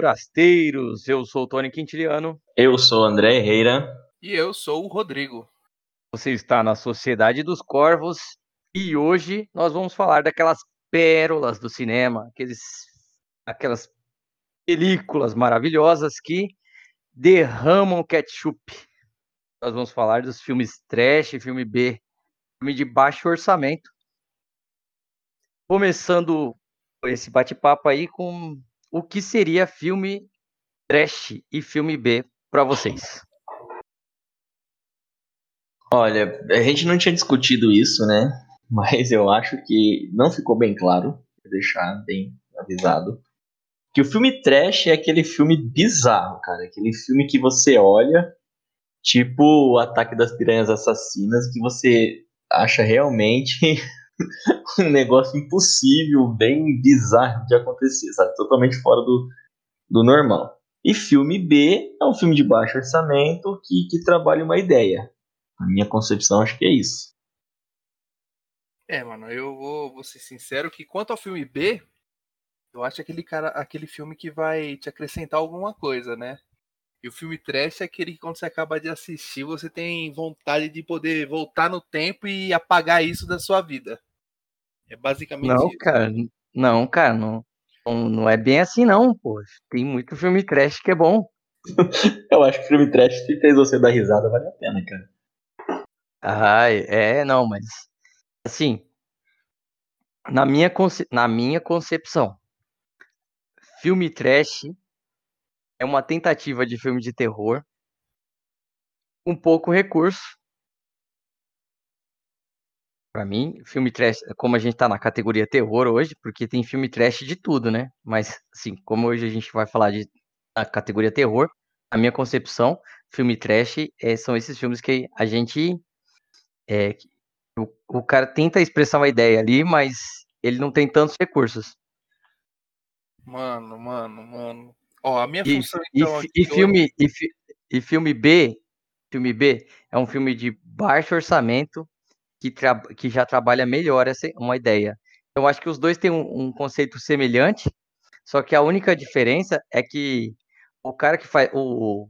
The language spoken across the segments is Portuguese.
forasteiros! Eu sou o Tony Quintiliano. Eu sou o André Herrera. E eu sou o Rodrigo. Você está na Sociedade dos Corvos e hoje nós vamos falar daquelas pérolas do cinema, aqueles, aquelas películas maravilhosas que derramam ketchup. Nós vamos falar dos filmes trash, filme B, filme de baixo orçamento. Começando esse bate-papo aí com o que seria filme trash e filme B para vocês. Olha, a gente não tinha discutido isso, né? Mas eu acho que não ficou bem claro, vou deixar bem avisado. Que o filme trash é aquele filme bizarro, cara. Aquele filme que você olha, tipo o Ataque das Piranhas Assassinas, que você acha realmente um negócio impossível, bem bizarro de acontecer, sabe? Totalmente fora do, do normal. E filme B é um filme de baixo orçamento que, que trabalha uma ideia. A minha concepção acho que é isso. É, mano, eu vou, vou ser sincero que quanto ao filme B, eu acho aquele cara, aquele filme que vai te acrescentar alguma coisa, né? E o filme trash é aquele que quando você acaba de assistir, você tem vontade de poder voltar no tempo e apagar isso da sua vida. É basicamente não, isso. Cara, não, cara, não, não é bem assim não, pô. Tem muito filme trash que é bom. eu acho que filme trash, se fez você dar risada, vale a pena, cara. Ah, é, não, mas assim, na minha, conce... na minha concepção, filme trash é uma tentativa de filme de terror com pouco recurso Pra mim, filme trash, como a gente tá na categoria terror hoje, porque tem filme trash de tudo, né? Mas, assim, como hoje a gente vai falar de a categoria terror, a minha concepção, filme trash é, são esses filmes que a gente. É, o, o cara tenta expressar uma ideia ali, mas ele não tem tantos recursos. Mano, mano, mano. Ó, a minha e, função então. E, e filme, hoje... e, fi, e filme B, filme B é um filme de baixo orçamento que, que já trabalha melhor essa uma ideia. Eu acho que os dois têm um, um, conceito semelhante, só que a única diferença é que o cara que faz o, o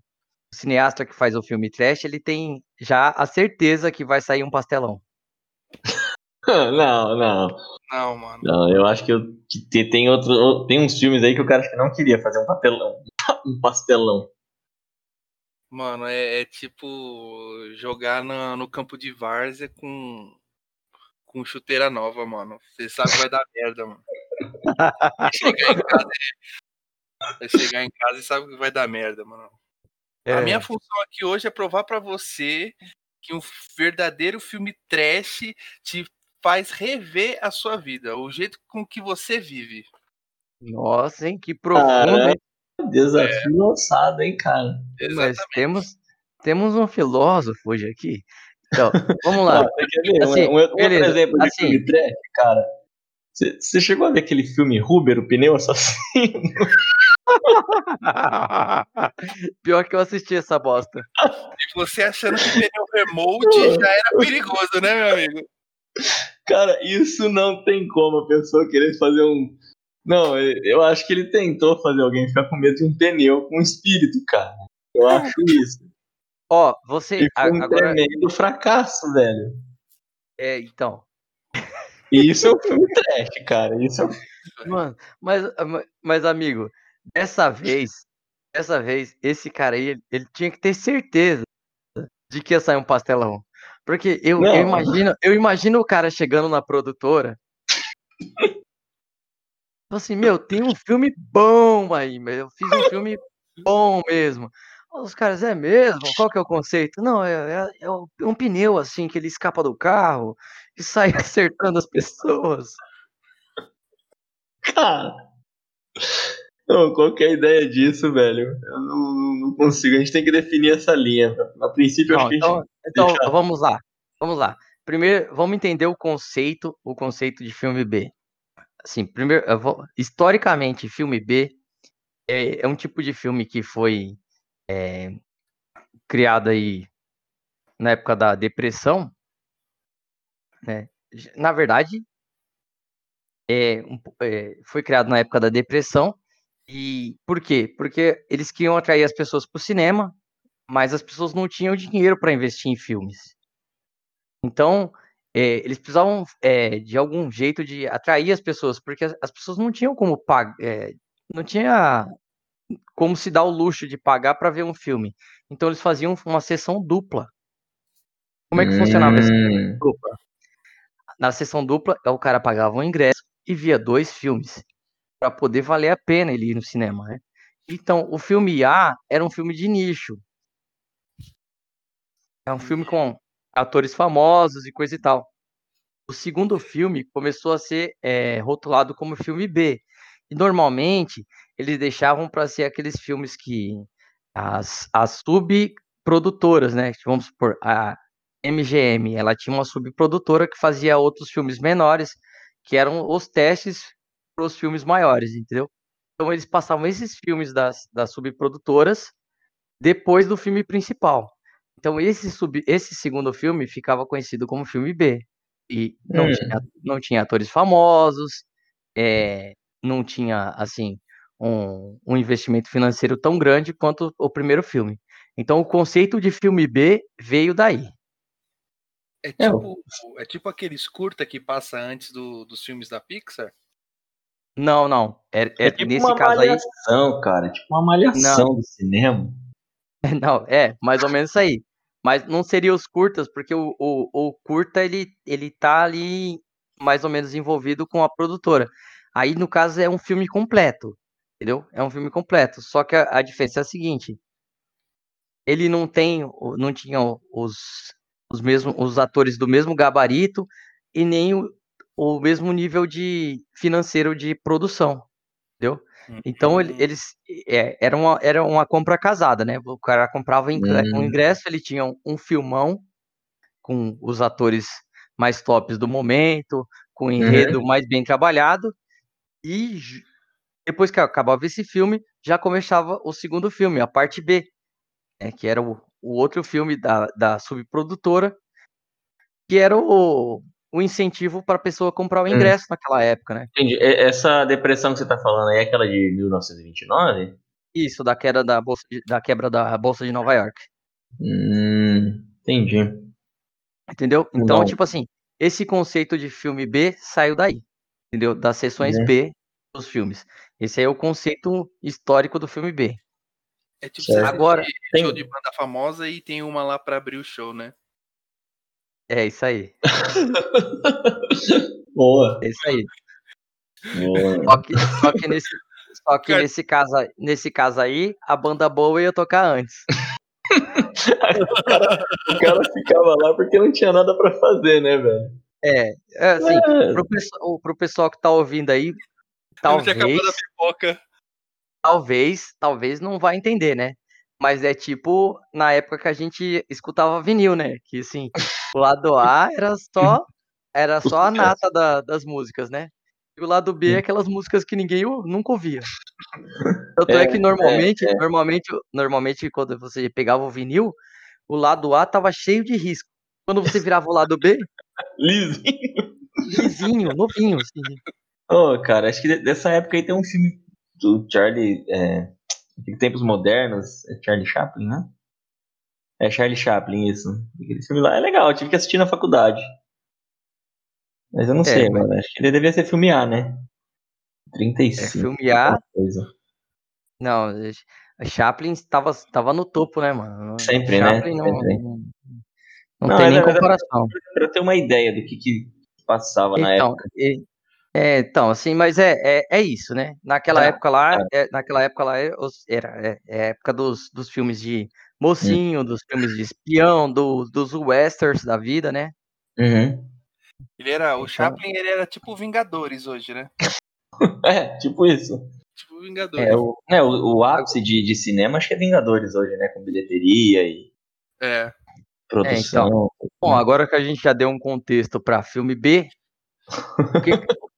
cineasta que faz o filme trash, ele tem já a certeza que vai sair um pastelão. não, não. Não, mano. Não, eu acho que, eu, que tem outro, tem uns filmes aí que o cara que não queria fazer um papelão, um pastelão. Mano, é, é tipo jogar na, no campo de várzea com, com chuteira nova, mano. Você sabe que vai dar merda, mano. Vai chegar em casa, vai chegar em casa e sabe que vai dar merda, mano. É. A minha função aqui hoje é provar para você que um verdadeiro filme trash te faz rever a sua vida, o jeito com que você vive. Nossa, hein? Que profundo. Desafio é. lançado, hein, cara? Exatamente. Mas temos, temos um filósofo hoje aqui. Então, vamos lá. assim, um, um outro exemplo de assim, filme trash, cara. Você chegou a ver aquele filme Ruber, o pneu assassino? Pior que eu assisti essa bosta. E você achando que pneu remote já era perigoso, né, meu amigo? Cara, isso não tem como a pessoa querer fazer um, não, eu acho que ele tentou fazer alguém ficar com medo de um pneu com um espírito, cara. Eu é. acho isso. Ó, você. E foi um agora... tremendo fracasso, velho. É, então. Isso é um filme trash, cara. Isso é... Mano, mas, mas, amigo, dessa vez, dessa vez, esse cara aí, ele, ele tinha que ter certeza de que ia sair um pastelão. Porque eu, eu, imagino, eu imagino o cara chegando na produtora assim, meu, tem um filme bom aí, eu fiz um filme bom mesmo. Os caras, é mesmo? Qual que é o conceito? Não, é, é, é um pneu, assim, que ele escapa do carro e sai acertando as pessoas. Cara, não, qual que é a ideia disso, velho? Eu não, não, consigo, a gente tem que definir essa linha. A princípio, não, acho então, Então, deixar... vamos lá, vamos lá. Primeiro, vamos entender o conceito, o conceito de filme B assim, primeiro, vou, historicamente, filme B é, é, um tipo de filme que foi é, criado aí na época da depressão, né? Na verdade, é, um, é, foi criado na época da depressão E por quê? Porque eles queriam atrair as pessoas para o cinema, mas as pessoas não tinham dinheiro para investir em filmes. Então, é, eles precisavam é, de algum jeito de atrair as pessoas, porque as, as pessoas não tinham como pagar, é, não tinha como se dar o luxo de pagar para ver um filme. Então eles faziam uma sessão dupla. Como é que hum. funcionava essa sessão dupla? Na sessão dupla, o cara pagava um ingresso e via dois filmes para poder valer a pena ele ir no cinema, né? Então, o filme A era um filme de nicho. É um filme com atores famosos e coisa e tal. O segundo filme começou a ser é, rotulado como filme B. E normalmente eles deixavam para ser aqueles filmes que as, as subprodutoras, né? Vamos supor, a MGM, ela tinha uma subprodutora que fazia outros filmes menores, que eram os testes para os filmes maiores, entendeu? Então eles passavam esses filmes das, das subprodutoras depois do filme principal. Então esse, sub, esse segundo filme ficava conhecido como filme B. E não, hum. tinha, não tinha atores famosos, é, não tinha, assim, um, um investimento financeiro tão grande quanto o primeiro filme. Então o conceito de filme B veio daí. É tipo, é tipo aqueles curta que passa antes do, dos filmes da Pixar? Não, não. É, é, é tipo nesse uma caso malhação, aí... cara. Tipo uma malhação não. do cinema. Não, é, mais ou menos isso aí. Mas não seria os curtas, porque o, o, o curta ele, ele tá ali mais ou menos envolvido com a produtora. Aí, no caso, é um filme completo. Entendeu? É um filme completo. Só que a, a diferença é a seguinte: ele não tem, não tinha os, os mesmos os atores do mesmo gabarito e nem o, o mesmo nível de financeiro de produção, entendeu? Então ele, uhum. eles é, era, uma, era uma compra casada, né? O cara comprava um uhum. ingresso, ele tinha um filmão com os atores mais tops do momento, com o enredo uhum. mais bem trabalhado, e depois que acabava esse filme, já começava o segundo filme, a parte B, né, que era o, o outro filme da, da subprodutora, que era o, o incentivo para a pessoa comprar o hum. ingresso hum. naquela época, né? Entendi. Essa depressão que você está falando aí é aquela de 1929? Isso, da queda da bolsa de, da quebra da bolsa de Nova York. Hum, entendi. Entendeu? Então, Não. tipo assim, esse conceito de filme B saiu daí, entendeu? Das sessões é. B dos filmes. Esse aí é o conceito histórico do filme B. É tipo, agora tem show de banda famosa e tem uma lá para abrir o show, né? É isso aí. Boa. É isso aí. Boa. Só que, só que, nesse, só que nesse, caso, nesse caso aí, a banda boa ia tocar antes. o, cara, o, cara, ficava lá porque não tinha nada para fazer, né, velho? É, é assim, é. Pro, pessoal, pro pessoal que tá ouvindo aí, talvez. Talvez, talvez não vai entender, né? Mas é tipo na época que a gente escutava vinil, né? Que assim, o lado A era só era só a nata da, das músicas, né? E o lado B é aquelas músicas que ninguém nunca ouvia. Tanto é, é que normalmente, é, é. normalmente, normalmente quando você pegava o vinil, o lado A tava cheio de risco. Quando você virava o lado B, lisinho, lisinho, novinho, assim. Ô, oh, cara, acho que dessa época aí tem um filme do Charlie, é, de tempos modernos, é Charlie Chaplin, né? É Charlie Chaplin, isso. Aquele filme lá é legal, eu tive que assistir na faculdade. Mas eu não é, sei, mas... mano. Acho que ele devia ser filme A, né? 35. É filme A. Não, Chaplin estava tava no topo, né, mano? Sempre, né? Chaplin né? Não, Sempre. não, não, tem nem comparação. Para ter uma ideia do que, que passava então, na época. E, é, então, assim, mas é, é, é isso, né? Naquela época lá, é, naquela época lá é, era é, é, época dos, dos filmes de mocinho, dos filmes de espião, do, dos westerns da vida, né? Uhum. Ele era, o então Chaplin ele era tipo Vingadores hoje, né? é, tipo isso. Tipo Vingadores. É, o, é, o, o ápice de, de cinema acho que é Vingadores hoje, né? Com bilheteria e é. produção. É, então, bom, agora que a gente já deu um contexto para filme B, que, Uhum.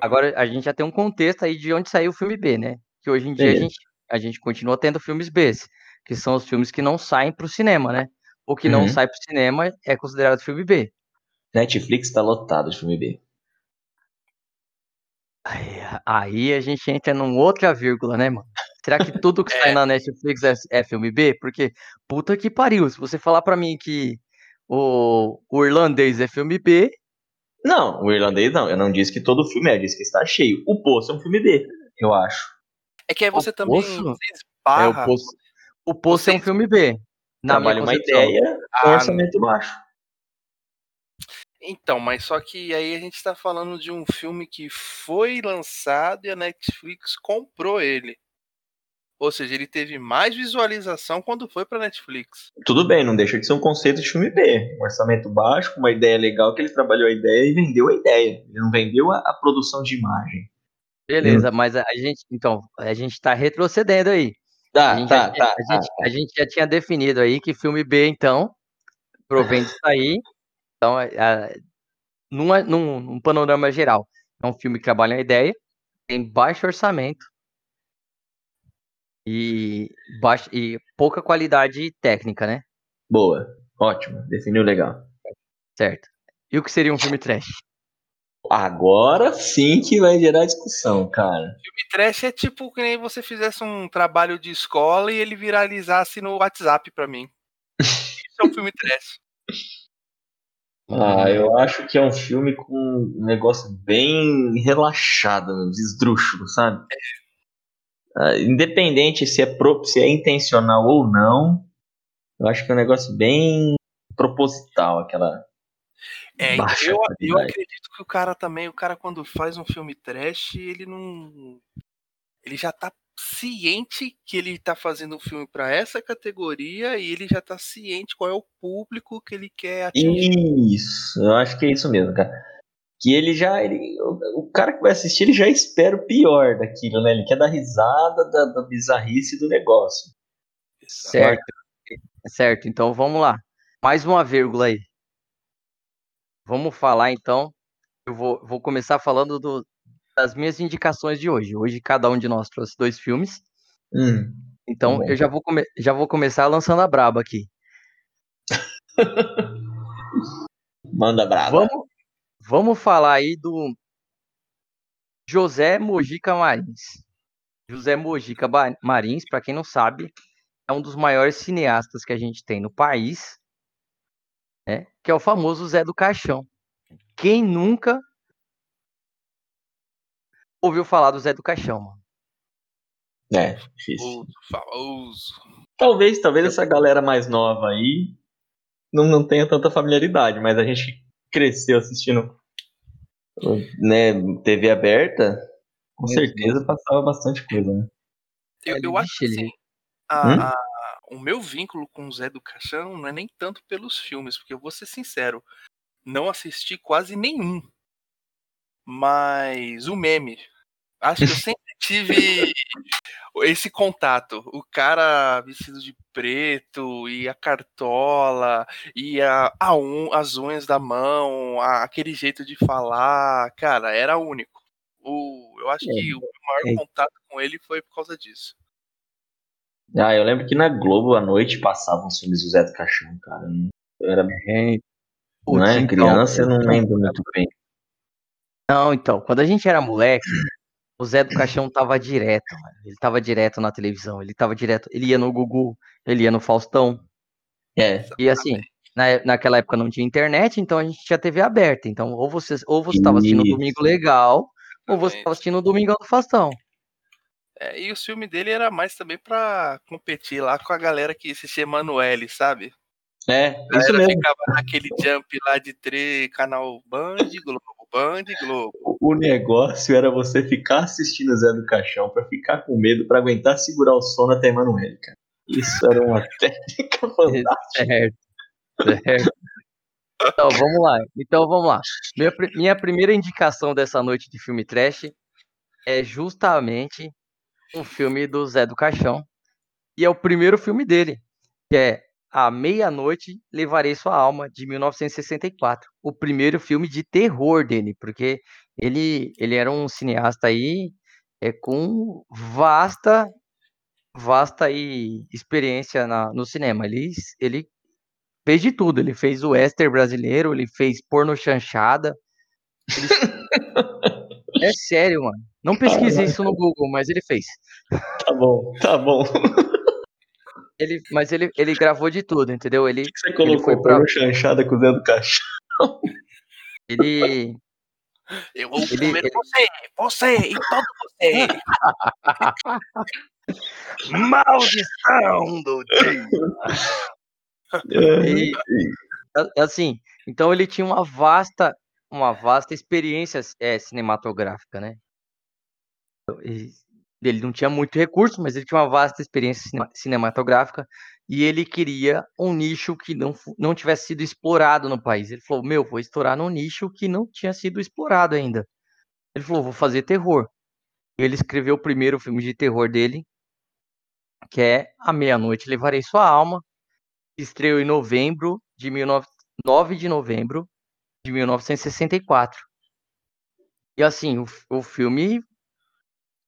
Agora a gente já tem um contexto aí de onde saiu o filme B, né? Que hoje em dia a gente, a gente continua tendo filmes B, que são os filmes que não saem para o cinema, né? O que uhum. não sai para o cinema é considerado filme B. Netflix está lotado de filme B. Ai, Aí a gente entra num outra vírgula, né, mano? Será que tudo que sai É. na Netflix é, é filme B? Porque, puta que pariu, se você falar pra mim que o, o irlandês é filme B, Não, o irlandês não. Eu não disse que todo filme é, disse que está cheio. O Poço é um filme B, eu acho. É que aí você também Poço? você é esbarra. o Poço, o Poço é um filme B. Na Trabalha minha uma ideia com Ah, orçamento baixo. Então, mas só que aí a gente tá falando de um filme que foi lançado e a Netflix comprou ele. Ou seja, ele teve mais visualização quando foi pra Netflix. Tudo bem, não deixa de ser um conceito de filme B. Um orçamento baixo, com uma ideia legal, que ele trabalhou a ideia e vendeu a ideia. Ele não vendeu a, a produção de imagem. Beleza, mas a a gente, então, a gente tá retrocedendo aí. A Tá, gente, tá, já, tá. a, gente, a gente já tinha definido aí que filme B, então, provém disso aí. Então, é, é, numa- num, num panorama geral, é um filme que trabalha a ideia, tem baixo orçamento e, baixo, e pouca qualidade técnica, né? Boa. Ótimo. Definiu legal. Certo. E o que seria um filme trash? Agora sim que vai gerar discussão, cara. Filme trash é tipo que nem você fizesse um trabalho de escola e ele viralizasse no WhatsApp pra mim. Isso é um filme trash. Ah, eu acho que é um filme com um negócio bem relaxado, esdrúxulo, sabe? Ah, independente se é, pro, se é intencional ou não, eu acho que é um negócio bem proposital, aquela. É, Baixa eu, eu acredito que o cara também, o cara quando faz um filme trash, ele não. Ele já tá ciente que ele tá fazendo um filme pra essa categoria e ele já tá ciente qual é o público que ele quer atingir. Isso, eu acho que é isso mesmo, cara. Que ele já. Ele, o, o cara que vai assistir, ele já espera o pior daquilo, né? Ele quer dar risada da, da bizarrice do negócio. Certo. Certo, então vamos lá. Mais uma vírgula aí. Vamos falar então. Eu vou, vou começar falando do- das minhas indicações de hoje. Hoje cada um de nós trouxe dois filmes. Hum, Então bom. eu já vou, come- já vou começar lançando a braba aqui. manda brava. Vamos, vamos falar aí do José Mojica Marins. José Mojica Marins, para quem não sabe, é um dos maiores cineastas que a gente tem no país, né? Que é o famoso Zé do Caixão. Quem nunca ouviu falar do Zé do Caixão, mano? É, difícil. Famoso. Talvez, talvez essa galera mais nova aí não, não tenha tanta familiaridade, mas a gente cresceu assistindo né, TV aberta, com certeza passava bastante coisa, né? Eu, eu acho que assim, a- Hum? a- o meu vínculo com o Zé do Caixão não é nem tanto pelos filmes, porque eu vou ser sincero, não assisti quase nenhum. Mas o meme. Acho que eu sempre tive esse contato. O cara vestido de preto e a cartola e a, a un- as unhas da mão, a- aquele jeito de falar, cara, era único. O, eu acho que o meu maior é. contato com ele foi por causa disso. Ah, eu lembro que na Globo à noite passavam os filmes do Zé do Caixão, cara. Eu era É, não putz, é então, criança, eu não então, lembro muito bem. Não, então, quando a gente era moleque, o Zé do Caixão tava direto, mano. Ele tava direto na televisão, ele tava direto, ele ia no Gugu, ele ia no Faustão. É, E assim, na, naquela época não tinha internet, então a gente tinha TV aberta. Então, ou você ou você tava assistindo o Isso. Domingo Legal, ou você tava assistindo o Domingão do Faustão. É, e o filme dele era mais também pra competir lá com a galera que assistia Emanuele, sabe? é, isso mesmo. ficava naquele jump lá de três, canal Band Globo, Band Globo. O negócio era você ficar assistindo o Zé do Caixão pra ficar com medo, pra aguentar segurar o sono até Emanuele, cara. Isso era uma técnica fantástica. Certo. Certo. Então, vamos lá. Então, vamos lá. Minha, minha primeira indicação dessa noite de filme trash é justamente um filme do Zé do Caixão. E é o primeiro filme dele, que é A Meia-Noite Levarei Sua Alma, de 1964. O primeiro filme de terror dele, porque ele, ele era um cineasta aí é, com vasta vasta aí experiência na, no cinema. Ele, ele fez de tudo. Ele fez o western brasileiro, ele fez porno chanchada. Ele- é sério, mano. Não pesquise isso no Google, mas ele fez. Tá bom, tá bom. Ele, mas ele, ele gravou de tudo, entendeu? Ele, Por que você colocou foi pra- chanchada com o Zé do Caixão? ele, Eu vou Ele- comer ele- você, você e todo você. Maldição do dia! E, a- assim, então ele tinha uma vasta, uma vasta experiência é, cinematográfica, né? E ele não tinha muito recurso, mas ele tinha uma vasta experiência cinema- cinematográfica e ele queria um nicho que não, não tivesse sido explorado no país. Ele falou: Meu, vou estourar num nicho que não tinha sido explorado ainda. Ele falou: Vou fazer terror. Ele escreveu o primeiro filme de terror dele, que é A Meia-Noite Levarei Sua Alma, estreou em novembro de 19... 9 de novembro de 1964. E assim, o, o filme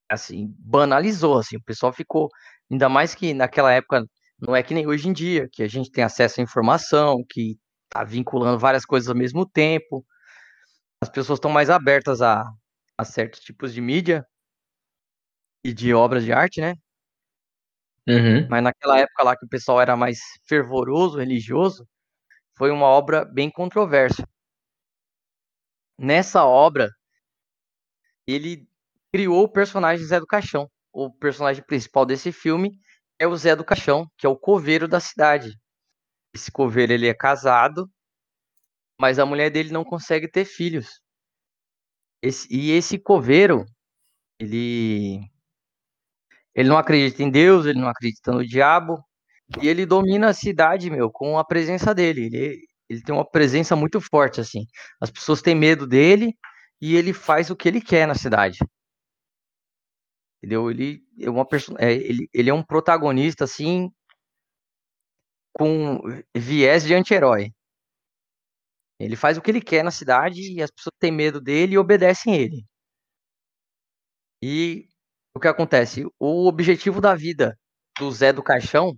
assim, banalizou, assim, o pessoal ficou, ainda mais que naquela época não é que nem hoje em dia, que a gente tem acesso à informação, que tá vinculando várias coisas ao mesmo tempo. As pessoas estão mais abertas a, a certos tipos de mídia e de obras de arte, né? Uhum. Mas naquela época lá que o pessoal era mais fervoroso, religioso, foi uma obra bem controversa. Nessa obra, ele criou o personagem Zé do Caixão. O personagem principal desse filme é o Zé do Caixão, que é o coveiro da cidade. Esse coveiro ele é casado, mas a mulher dele não consegue ter filhos. Esse- e esse coveiro, ele ele não acredita em Deus, ele não acredita no diabo, e ele domina a cidade, meu, com a presença dele. Ele, ele tem uma presença muito forte, assim. As pessoas têm medo dele e ele faz o que ele quer na cidade. Entendeu? Ele é uma perso- é, ele, ele é um protagonista, assim, com viés de anti-herói. Ele faz o que ele quer na cidade e as pessoas têm medo dele e obedecem ele. E o que acontece? O objetivo da vida do Zé do Caixão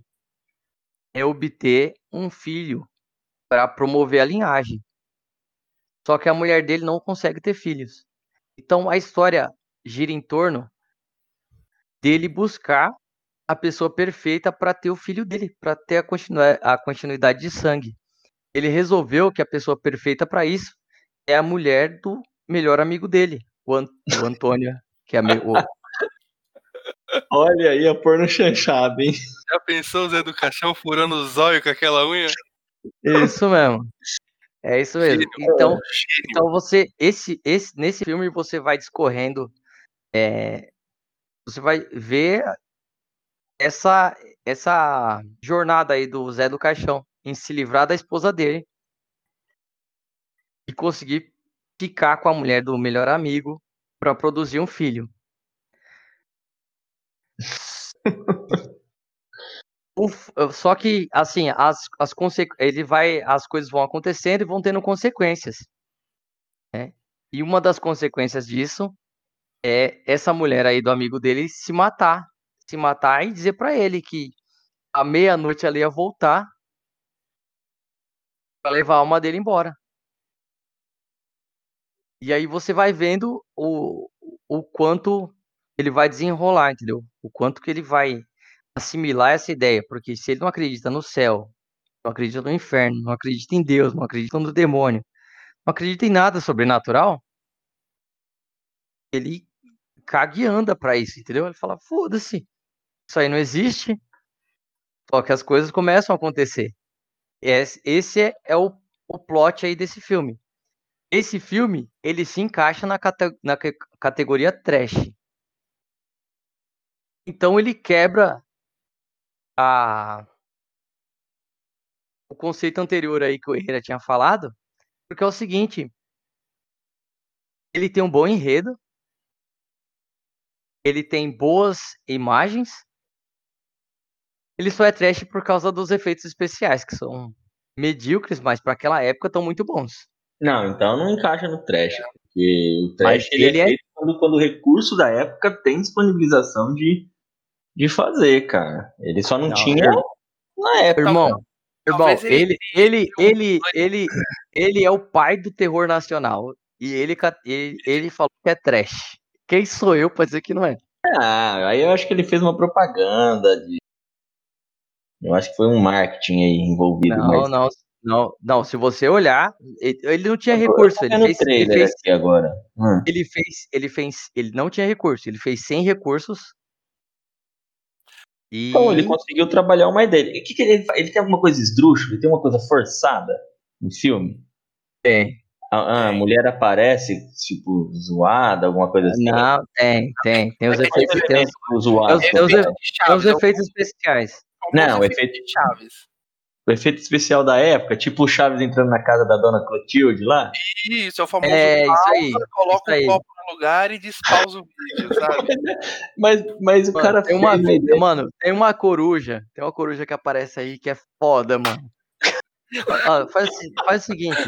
é obter um filho para promover a linhagem. Só que a mulher dele não consegue ter filhos. Então a história gira em torno dele buscar a pessoa perfeita para ter o filho dele, para ter a, continua- a continuidade de sangue. Ele resolveu que a pessoa perfeita para isso é a mulher do melhor amigo dele, o, An- o Antônio, que é o, Olha aí a porno chanchada, hein? Já pensou o Zé do Caixão furando o zóio com aquela unha? Isso mesmo. É isso mesmo. Gênio, Então, Gênio. então você, esse, esse, nesse filme você vai discorrendo, é, você vai ver essa, essa jornada aí do Zé do Caixão em se livrar da esposa dele e conseguir ficar com a mulher do melhor amigo para produzir um filho. O Só que, assim, as, as ele vai, as coisas vão acontecendo e vão tendo consequências. né? E uma das consequências disso é essa mulher aí do amigo dele se matar. Se matar e dizer pra ele que à meia-noite ela ia voltar pra levar a alma dele embora. E aí você vai vendo o, o quanto ele vai desenrolar, entendeu? O quanto que ele vai assimilar essa ideia. Porque se ele não acredita no céu, não acredita no inferno, não acredita em Deus, não acredita no demônio, não acredita em nada sobrenatural, ele caga e anda pra isso, entendeu? Ele fala, foda-se, isso aí não existe. Só que as coisas começam a acontecer. Esse é, é o, o plot aí desse filme. Esse filme, ele se encaixa na, cate- na ca- categoria trash. Então ele quebra a o conceito anterior aí que o Herrera tinha falado, porque é o seguinte, ele tem um bom enredo, ele tem boas imagens, ele só é trash por causa dos efeitos especiais, que são medíocres, mas para aquela época estão muito bons. Não, então não encaixa no trash. Porque o trash Mas ele, ele é é- feito quando, quando o recurso da época tem disponibilização de, de fazer, cara. Ele só não, Não, tinha na época. Irmão, ele- ele, ele, ele, ele, ele é o pai do terror nacional. E ele, ele, ele falou que é trash. Quem sou eu pra dizer que não é? Ah, aí eu acho que ele fez uma propaganda de. Eu acho que foi um marketing aí envolvido. Não, mas... não, não, não. Se você olhar, ele, não tinha Eu recurso. Ele fez, o ele fez, aqui agora. Hum. ele fez, ele fez, ele não tinha recurso. Ele fez sem recursos. E Então, ele conseguiu trabalhar uma ideia. E o que, que ele? Ele tem alguma coisa esdrúxula? Ele tem uma coisa forçada no filme? tem. A, a mulher aparece, tipo, zoada, alguma coisa assim. Não, tem, tem, tem os Tem efeitos, tem os, zoados. tem tem é o efeitos especiais. Não, o efeito de Chaves. O efeito especial da época, tipo o Chaves entrando na casa da dona Clotilde lá. Isso, é o famoso É, isso aí, coloca isso aí. o copo no lugar e despausa o vídeo, sabe? Mas, mas o Mano, cara tem uma, fez, né? mano, tem uma coruja, tem uma coruja que aparece aí que é foda, mano. Ó, faz, o- faz o seguinte,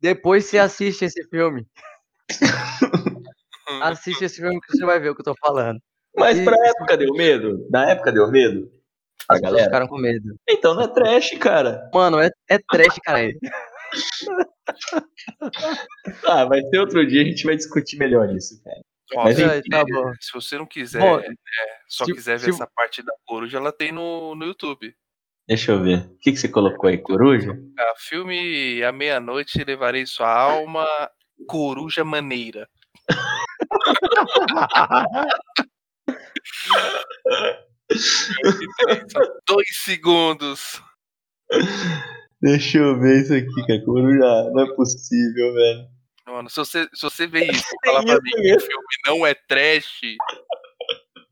depois você assiste esse filme. Assiste esse filme que você vai ver o que eu tô falando. Mas pra Isso. época deu medo? Na época deu medo? A As pessoas galera? ficaram com medo. Então não é trash, cara. Mano, é, é trash, cara. Ah, vai ser outro dia, a gente vai discutir melhor isso, cara. Ó, Mas tá bom. se você não quiser, Bom, é, só se- quiser ver se- essa parte da coruja, ela tem no, no YouTube. Deixa eu ver. O que, que você colocou aí? Coruja? A filme À Meia-Noite Levarei Sua Alma, Coruja Maneira. Dois segundos. Deixa eu ver isso aqui, cara. Coruja. Não é possível, velho. Mano, se você, se você vê isso e falar pra mim que o filme não é trash,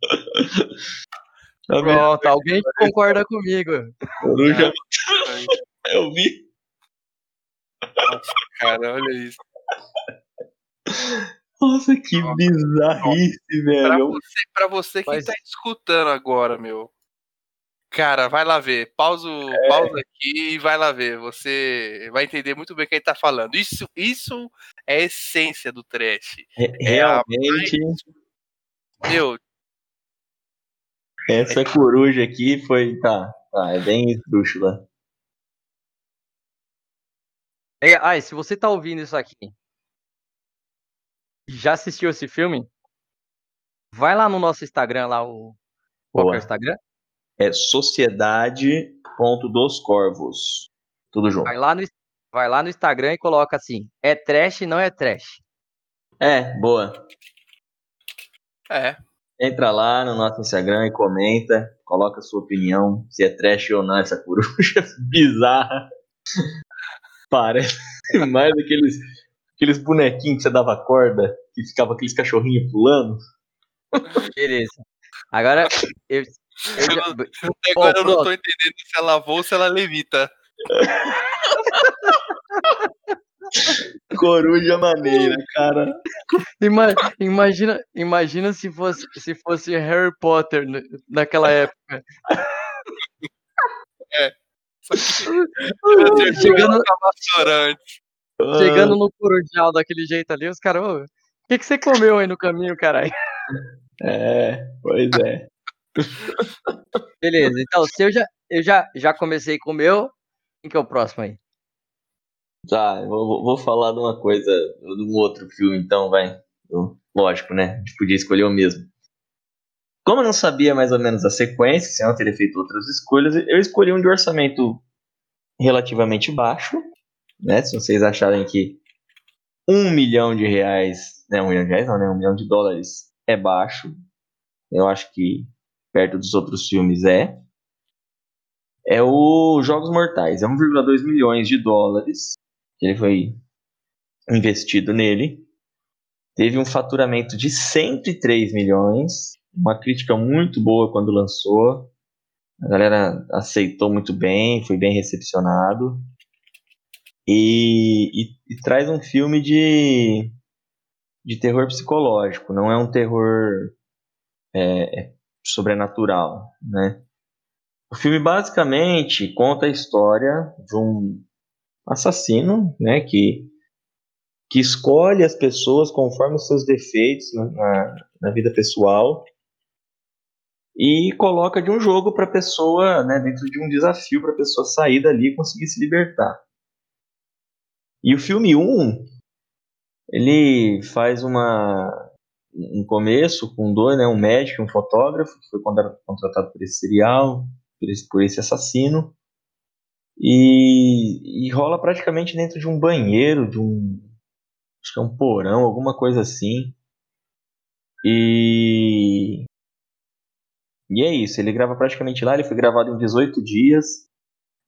Tá? Pronto, alguém que concorda comigo. Coruja. Eu vi. cara, olha isso. Nossa, que bizarrice, Pra velho. você, pra você que Mas- tá escutando agora, meu. Cara, vai lá ver. Pausa, o- pausa aqui e vai lá ver. Você vai entender muito bem o que ele tá falando. Isso, isso é a essência do trash. Re- É a Realmente, Meu, essa coruja aqui foi. Tá, tá, é bem esdrúxula. É, ai, se você tá ouvindo isso aqui e já assistiu esse filme, vai lá no nosso Instagram, lá o. Qual é o Instagram? É sociedade.doscorvos. Tudo junto. Vai lá, no, vai lá no Instagram e coloca assim: é trash, não é trash. É, boa. é. Entra lá no nosso Instagram e comenta. Coloca a sua opinião. Se é trash ou não essa coruja bizarra. Parece mais aqueles, aqueles bonequinhos que você dava corda. Que ficava aqueles cachorrinhos pulando. Beleza. Agora, eu, eu já- agora eu não tô entendendo se ela voa ou se ela levita. Coruja maneira, cara. ima- imagina, imagina se fosse, se fosse Harry Potter na- naquela época. Que Chegando, restaurante. chegando no Corujal daquele jeito ali, os caras, "Ô, o que, que você comeu aí no caminho, caralho? É, pois é. Beleza, então, se eu já, eu já, já comecei com o meu, quem que é o próximo aí? Tá, eu vou, vou falar de uma coisa, de um outro filme, então, vai. Lógico, né? A gente podia escolher o mesmo. Como eu não sabia mais ou menos a sequência, senão eu teria feito outras escolhas, eu escolhi um de orçamento relativamente baixo, né? Se vocês acharem que um milhão de reais, né? Um milhão de reais não, né? Um milhão de dólares é baixo. Eu acho que perto dos outros filmes é. É o Jogos Mortais. É 1,2 milhões de dólares que ele foi investido nele. Teve um faturamento de 103 milhões, uma crítica muito boa quando lançou. A galera aceitou muito bem, foi bem recepcionado. E, e- e traz um filme de, de terror psicológico, não é um terror é, é, sobrenatural, né? O filme basicamente conta a história de um assassino, né, que que escolhe as pessoas conforme os seus defeitos na, na, na vida pessoal e coloca de um jogo para a pessoa, né, dentro de um desafio para a pessoa sair dali e conseguir se libertar. E o filme 1, ele faz uma um começo com dois, né? Um médico um fotógrafo, que foi contratado por esse serial, por esse, por esse assassino. E, e rola praticamente dentro de um banheiro, de um. Acho que é um porão, alguma coisa assim. E. E é isso, ele grava praticamente lá, ele foi gravado em 18 dias.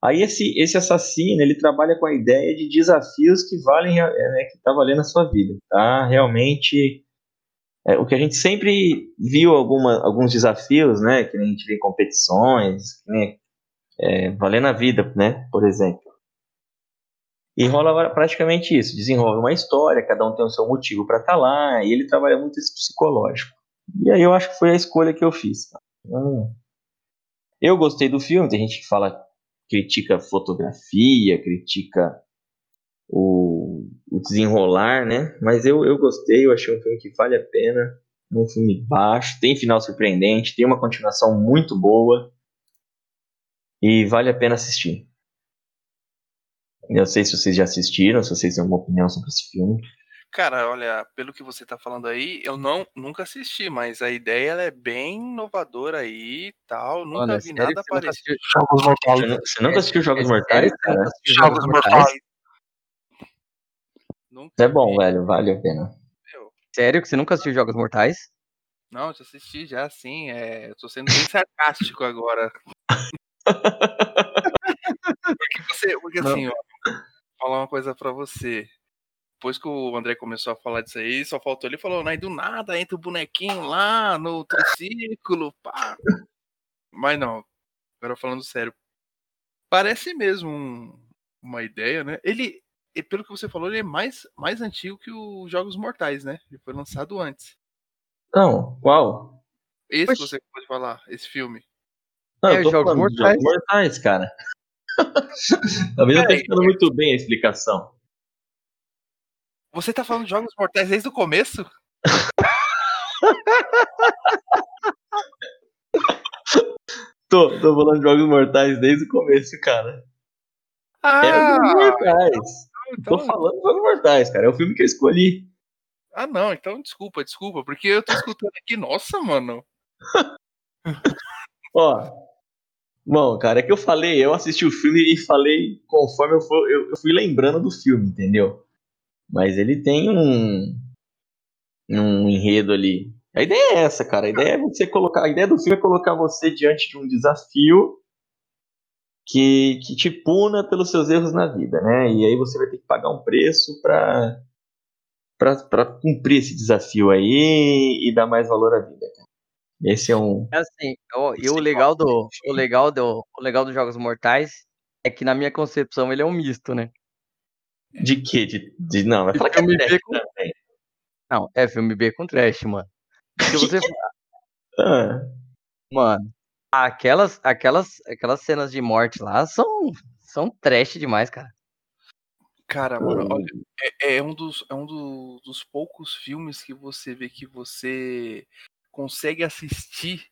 Aí esse, esse assassino, ele trabalha com a ideia de desafios que valem, é, né, que tá valendo a sua vida, tá? Realmente, é, o que a gente sempre viu alguma, alguns desafios, né, que a gente vê em competições, né, é, valendo a vida, né, por exemplo. E rola praticamente isso, desenvolve uma história, cada um tem o seu motivo para estar tá lá, e ele trabalha muito esse psicológico. E aí eu acho que foi a escolha que eu fiz. Hum. Eu gostei do filme, tem gente que fala critica fotografia, critica o, o, desenrolar, né? Mas eu, eu gostei, eu achei um filme que vale a pena. Um filme baixo, tem final surpreendente, tem uma continuação muito boa e vale a pena assistir. Eu não sei se vocês já assistiram, se vocês têm alguma opinião sobre esse filme. Cara, olha, pelo que você tá falando aí, eu não nunca assisti, mas a ideia ela é bem inovadora aí e tal. Nunca olha, vi nada parecido. Jogos Mortais. Você, você nunca assistiu Jogos é, Mortais, cara? Jogos Mortais. Nunca é bom, vi. velho, vale a pena. Meu. Sério que você nunca assistiu Jogos Mortais? Não, já assisti já, sim. É, eu tô sendo bem sarcástico agora. porque você, porque assim, ó, vou falar uma coisa pra você depois que o André começou a falar disso aí, só faltou ele falou, né? do nada entra o bonequinho lá no triciclo, pá. Mas não, agora falando sério. Parece mesmo um, uma ideia, né? Ele, pelo que você falou, ele é mais, mais antigo que os Jogos Mortais, né? Ele foi lançado antes. Não, qual? Esse Oxi. que você pode falar, esse filme. Não, é, eu tô Jogos Mortais. Jogos Mortais, cara. Talvez não tenha ficado muito bem a explicação. Você tá falando de Jogos Mortais desde o começo? tô, tô falando de Jogos Mortais desde o começo, cara. Ah! É Jogos Mortais. Então... Tô falando de Jogos Mortais, cara. É o filme que eu escolhi. Ah, não. Então desculpa, desculpa. Porque eu tô escutando aqui. Nossa, mano. Ó. Bom, cara, é que eu falei, eu assisti o filme e falei conforme eu fui, eu, eu fui lembrando do filme, entendeu? Mas ele tem um, um enredo ali. A ideia é essa, cara. A ideia é você colocar. A ideia do filme é colocar você diante de um desafio que, que te puna pelos seus erros na vida, né? E aí você vai ter que pagar um preço para para cumprir esse desafio aí e dar mais valor à vida. Esse é um. É assim, o, e o legal do o legal do o legal dos jogos mortais é que na minha concepção ele é um misto, né? De quê? De, de, não, vai falar que é trash com... também. Não, é filme B com trash, mano. Se você... ah. Mano, aquelas, aquelas, aquelas cenas de morte lá são, são trash demais, cara. Cara, mano, olha, é, é um, dos, é um do, dos poucos filmes que você vê que você consegue assistir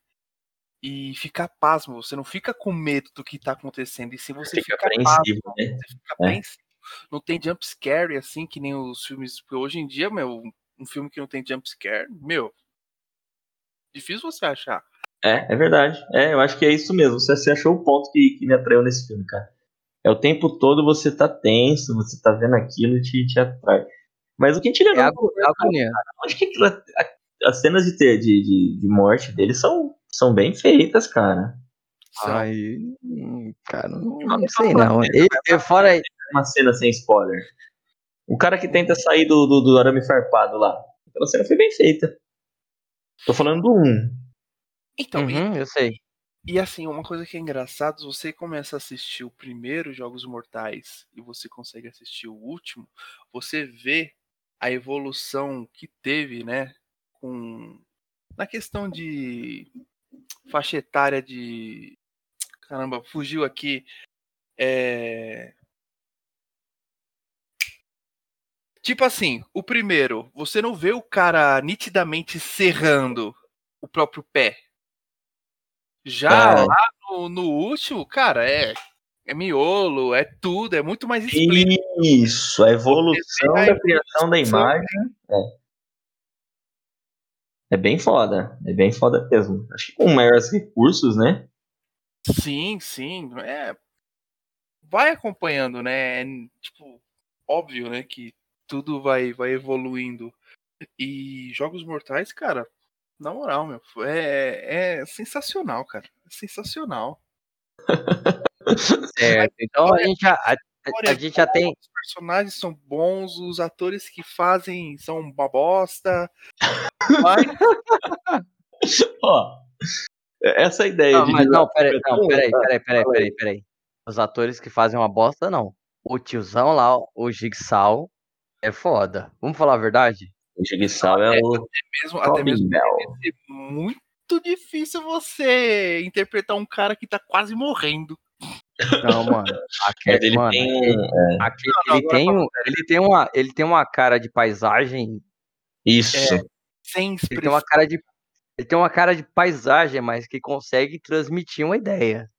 e ficar pasmo. Você não fica com medo do que tá acontecendo, e se você fica, fica apreensivo, pasmo, né? Você fica é. não tem jump scare assim que nem os filmes. Hoje em dia, meu, um filme que não tem jump scare, meu, difícil você achar. É, é verdade. É, eu acho que é isso mesmo. Você, você achou o ponto que, que me atraiu nesse filme, cara. É o tempo todo você tá tenso, você tá vendo aquilo e te, te atrai. Mas o que leva. É agonia. Acho que aquilo, as cenas de, ter, de, de, de morte dele são, são bem feitas, cara. Aí, cara, não, não sei não. E, e fora, uma cena sem spoiler. O cara que tenta sair do, do, do arame farpado lá. Aquela cena foi bem feita. Tô falando do 1. Então, uhum, e, eu sei. E assim, uma coisa que é engraçada, você começa a assistir o primeiro Jogos Mortais e você consegue assistir o último, você vê a evolução que teve, né, com na questão de faixa etária de caramba, fugiu aqui é Tipo assim, o primeiro, você não vê o cara nitidamente serrando o próprio pé. Já é. lá no, no, último, cara, é, é miolo, é tudo, é muito mais explícito. Isso, a evolução da criação da imagem. É. É bem foda. É bem foda mesmo. Acho que com maiores recursos, né? Sim, sim. É. Vai acompanhando, né? É, tipo, óbvio, né? Que tudo vai, vai evoluindo. E Jogos Mortais, cara, na moral, meu, é, é sensacional, cara. É sensacional. Certo. Então a gente já, a, a gente já tem. Os personagens são bons, os atores que fazem são uma bosta. Mas Ó, essa ideia Não, de mas não, peraí, é não, peraí, peraí, peraí, peraí, peraí. Os atores que fazem uma bosta, não. O tiozão lá, o Jigsaw, é foda. Vamos falar a verdade? O Jigsaw é o mesmo, até mesmo Bell. é muito difícil você interpretar um cara que tá quase morrendo. Não, mano. Aquele, ele mano, tem aquele- Não, não, ele, tem um, ele, tem uma, ele tem uma cara de paisagem. Isso. Sem Ele tem expressão. uma cara de. Ele tem uma cara de paisagem, mas que consegue transmitir uma ideia.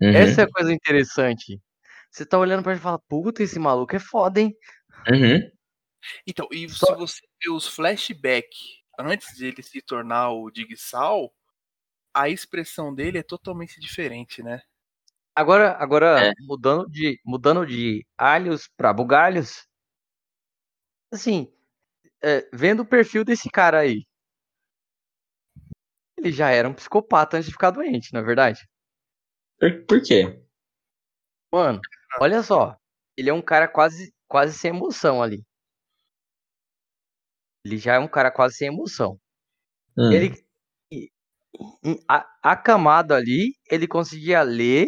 Uhum, Essa é a coisa interessante. Você tá olhando pra ele e fala, puta, esse maluco é foda, hein? uhum. Então, e Só- se você ver os flashbacks antes de ele se tornar o Digsal, a expressão dele é totalmente diferente, né? Agora, agora É. mudando de mudando de alhos pra bugalhos. Assim, é, vendo o perfil desse cara aí, ele já era um psicopata antes de ficar doente, não é verdade? Por, por quê? Mano, olha só, ele é um cara quase quase sem emoção ali. Ele já é um cara quase sem emoção. Hum, Ele a- acamado ali, ele conseguia ler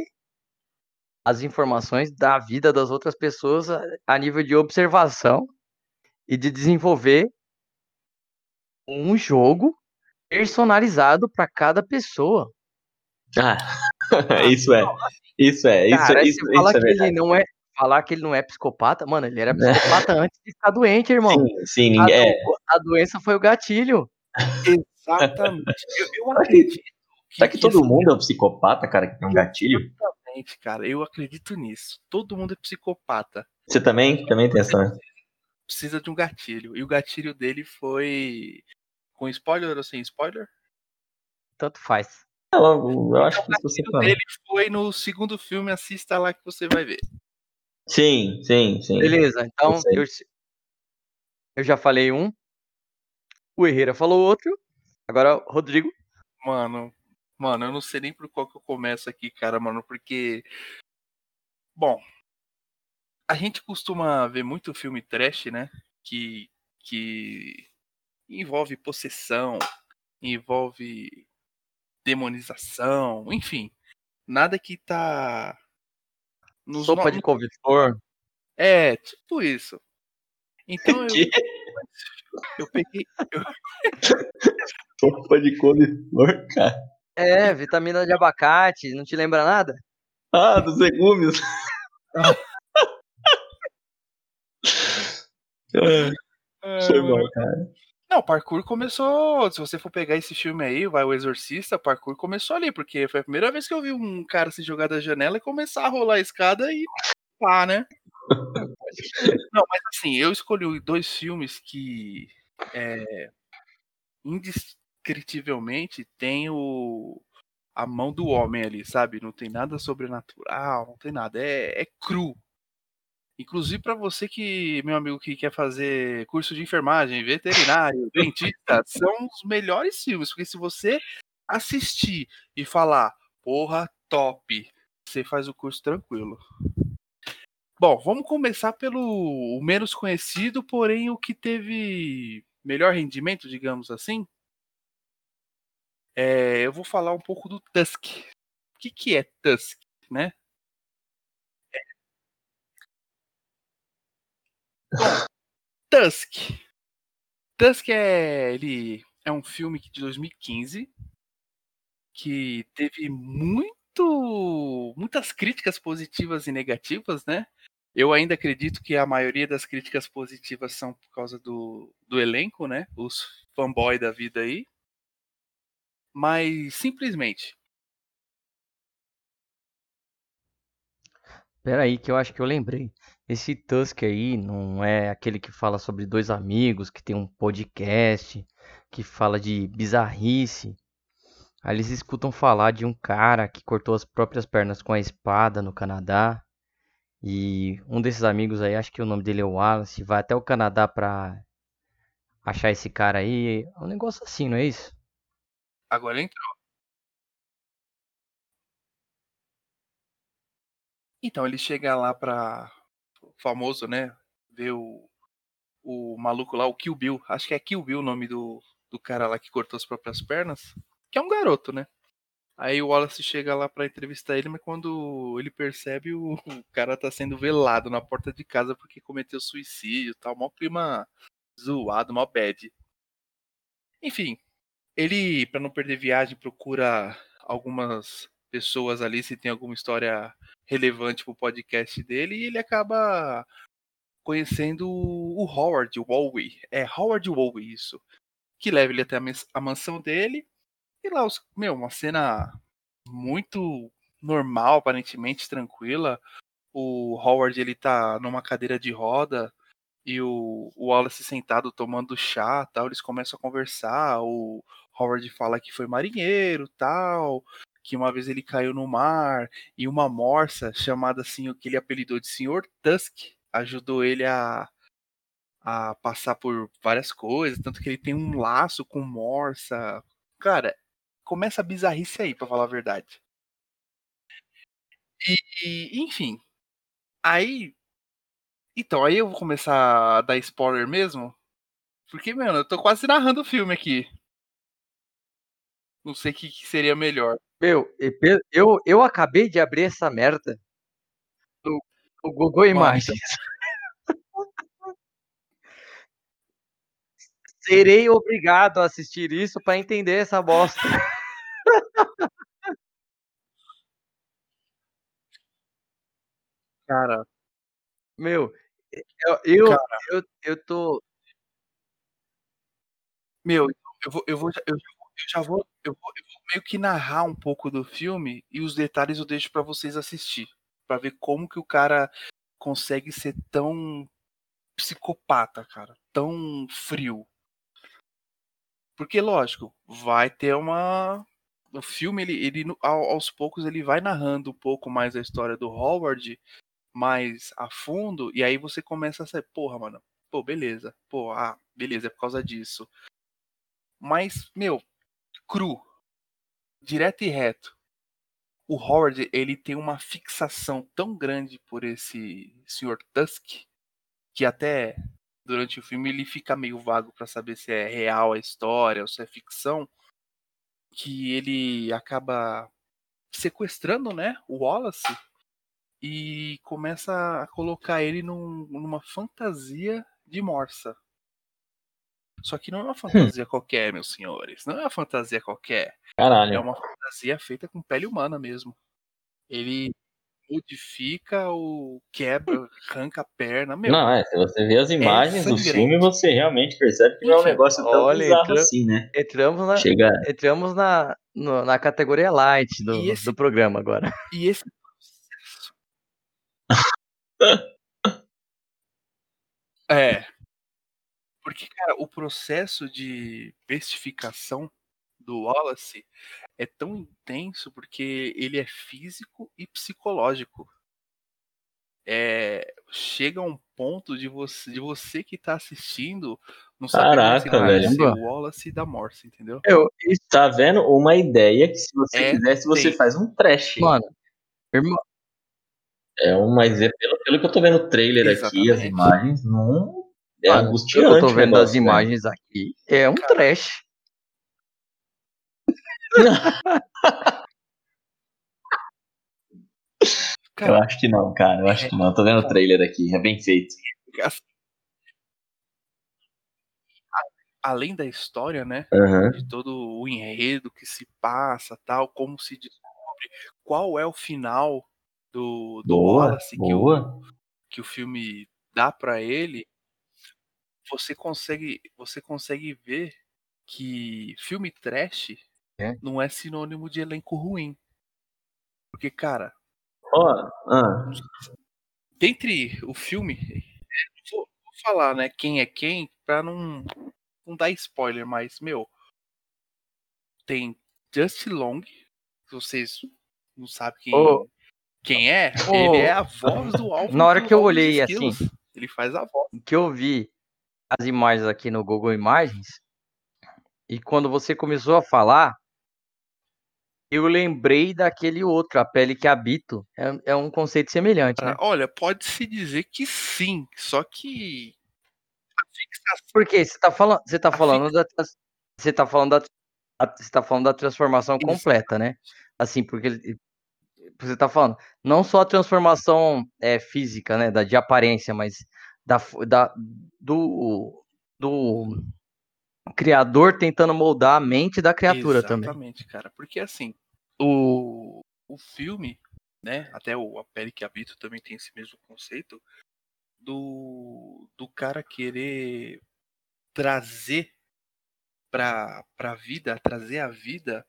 as informações da vida das outras pessoas a, a nível de observação e de desenvolver um jogo personalizado para cada pessoa. Ah, isso é. Isso é. Isso, Cara, isso, falar isso é que verdade. ele não é falar que ele não é psicopata, mano, ele era psicopata antes de ficar doente, irmão. Sim, sim, A, ninguém. É, do- a doença foi o gatilho. Exatamente. eu, eu acredito que, será que que todo mundo é um psicopata, cara, que tem um gatilho? Exatamente, cara. Eu acredito nisso. Todo mundo é psicopata. Você também? Também tem essa. Precisa de um gatilho. E o gatilho dele foi. Com spoiler ou sem spoiler? Tanto faz. Eu, eu acho que você gatilho falar. dele foi no segundo filme. Assista lá que você vai ver. Sim, sim, sim. Beleza, então eu, eu já falei um. O Herrera falou outro. Agora, Rodrigo. Mano, mano, eu não sei nem por qual que eu começo aqui, cara, mano, porque. Bom, a gente costuma ver muito filme trash, né? Que, que envolve possessão, envolve demonização, enfim. Nada que tá. Nos Sopa no- de couve-flor. É, tipo isso. Então eu, Que eu peguei. sopa de couve-flor, cara. É, vitamina de abacate. Não te lembra nada? Ah, dos legumes. É, foi bom, cara. Não, o parkour começou. Se você for pegar esse filme aí, vai o Exorcista, o parkour começou ali, porque foi a primeira vez que eu vi um cara se jogar da janela e começar a rolar a escada e pá, né? Não, mas assim, eu escolhi dois filmes que é, indescritivelmente tem o a mão do homem ali, sabe? Não tem nada sobrenatural, não tem nada, é, é cru. Inclusive para você que, meu amigo, que quer fazer curso de enfermagem, veterinário, dentista, são os melhores filmes, porque se você assistir e falar, porra, top, você faz o curso tranquilo. Bom, vamos começar pelo menos conhecido, porém o que teve melhor rendimento, digamos assim. É, eu vou falar um pouco do Tusk. O que, que é Tusk, né? Bom, Tusk. Tusk é ele é um filme de 2015 que teve muito muitas críticas positivas e negativas, né? Eu ainda acredito que a maioria das críticas positivas são por causa do, do elenco, né? Os fanboy da vida aí. Mas simplesmente, Pera aí, que eu acho que eu lembrei. Esse Tusk aí não é aquele que fala sobre dois amigos que tem um podcast que fala de bizarrice. Aí eles escutam falar de um cara que cortou as próprias pernas com a espada no Canadá. E um desses amigos aí, acho que o nome dele é Wallace, vai até o Canadá pra achar esse cara aí. É um negócio assim, não é isso? Agora entrou. Então, ele chega lá pra. famoso, né? Ver o, o maluco lá, o Kill Bill. Acho que é Kill Bill o nome do, do cara lá que cortou as próprias pernas. Que é um garoto, né? Aí o Wallace chega lá pra entrevistar ele, mas quando ele percebe, o, o cara tá sendo velado na porta de casa porque cometeu suicídio tal. Mó clima zoado, mó bad. Enfim, ele, para não perder viagem, procura algumas pessoas ali se tem alguma história relevante pro podcast dele e ele acaba conhecendo o Howard Wolwe. É Howard Wolwe isso. Que leva ele até a mansão dele e lá, os, meu, uma cena muito normal, aparentemente tranquila. O Howard ele tá numa cadeira de roda e o, o Wallace sentado tomando chá, tal. Eles começam a conversar. O Howard fala que foi marinheiro, tal, que uma vez ele caiu no mar e uma morsa chamada assim, o que ele apelidou de Senhor Tusk, ajudou ele a a passar por várias coisas, tanto que ele tem um laço com morsa. Cara, começa a bizarrice aí, pra falar a verdade. E, e, enfim. Aí. Então, aí eu vou começar a dar spoiler mesmo. Porque, mano, eu tô quase narrando o filme aqui. Não sei o que, que seria melhor. Meu, eu, eu acabei de abrir essa merda no, no Google Imagens. Serei obrigado a assistir isso para entender essa bosta. Cara. Meu, eu, eu, Cara. eu, eu tô. Meu, eu vou, eu vou, eu, eu já vou, eu vou, eu vou meio que narrar um pouco do filme e os detalhes eu deixo para vocês assistir, para ver como que o cara consegue ser tão psicopata, cara, tão frio. Porque lógico, vai ter uma o filme ele, ele aos poucos ele vai narrando um pouco mais a história do Howard mais a fundo e aí você começa a ser, porra, mano, pô, beleza. Pô, ah, beleza, é por causa disso. Mas, meu, cru, direto e reto. O Howard, ele tem uma fixação tão grande por esse Sr. Tusk que até durante o filme ele fica meio vago para saber se é real a história ou se é ficção, que ele acaba sequestrando, né, o Wallace e começa a colocar ele num, numa fantasia de morsa. Só que não é uma hum. fantasia hum. qualquer, meus senhores. Não é uma fantasia qualquer. Caralho. É uma fantasia feita com pele humana mesmo. Ele modifica o quebra, arranca a perna. Meu, não, é, se você vê as é imagens é do filme, você realmente percebe que não é um negócio tão Olha, bizarro assim, né? Entramos na, Chega... entramos na, no, na categoria light do, esse, do programa agora. E esse é, porque, cara, o processo de bestificação do Wallace é tão intenso porque ele é físico e psicológico. É, chega a um ponto de você, de você que tá assistindo não sabe Caraca, velho. o Wallace da Morse, entendeu? Eu, tá vendo uma ideia que se você é, quisesse, você tem. faz um trash. Mano, irmão. É um, mas é pelo, pelo que eu tô vendo o trailer Exatamente. aqui, as imagens, não é Mano, angustiante. Eu tô vendo negócio, as imagens né? aqui. É um cara. trash. eu acho que não, cara. Eu acho que não. Eu tô vendo o trailer aqui. É bem feito. Além da história, né? Uhum. De todo o enredo que se passa, tal, como se descobre, qual é o final do, do boa, Wallace boa. Que, o, que o filme dá para ele você consegue, você consegue ver que filme trash é? não é sinônimo de elenco ruim. Porque, cara. Oh, ah. Dentre o filme. Vou, vou, falar, né? Quem é quem, pra não, não dar spoiler, mas, meu, tem Just Long, que vocês não sabem quem, Ô. quem é. Ô. Ele é a voz do Alvin. Na hora que eu olhei assim- Ele faz a voz. que eu vi as imagens aqui no Google Imagens e quando você começou a falar, eu lembrei daquele outro, a pele que habito. É, é um conceito semelhante, né? Olha, pode-se dizer que sim, só que fixação Porque você tá falando, você tá falando da você tá falando da você tá falando da transformação Isso. completa, né? Assim, porque ele- você tá falando não só a transformação é, física, né, da de aparência, mas da, da do do criador tentando moldar a mente da criatura também. Exatamente, cara. Porque assim, o, o filme, né? Até o A Pele que Habito também tem esse mesmo conceito do, do cara querer trazer pra, pra vida, trazer a vida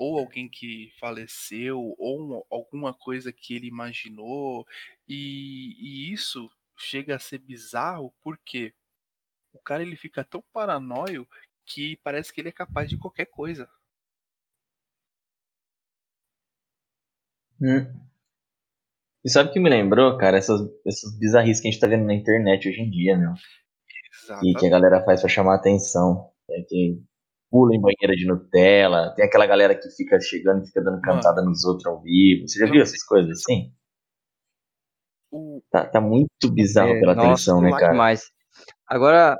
ou alguém que faleceu, ou um- alguma coisa que ele imaginou, e, e isso chega a ser bizarro porque o cara ele fica tão paranoio que parece que ele é capaz de qualquer coisa. Hum. E sabe o que me lembrou, cara? Essas, essas bizarrices que a gente tá vendo na internet hoje em dia, né? E que a galera faz pra chamar atenção. É que pula em banheira de Nutella, tem aquela galera que fica chegando e fica dando cantada nos outros ao vivo. Você já viu essas coisas assim? Tá, tá muito bizarro É, pela nossa, atenção, né, cara? Demais. Agora,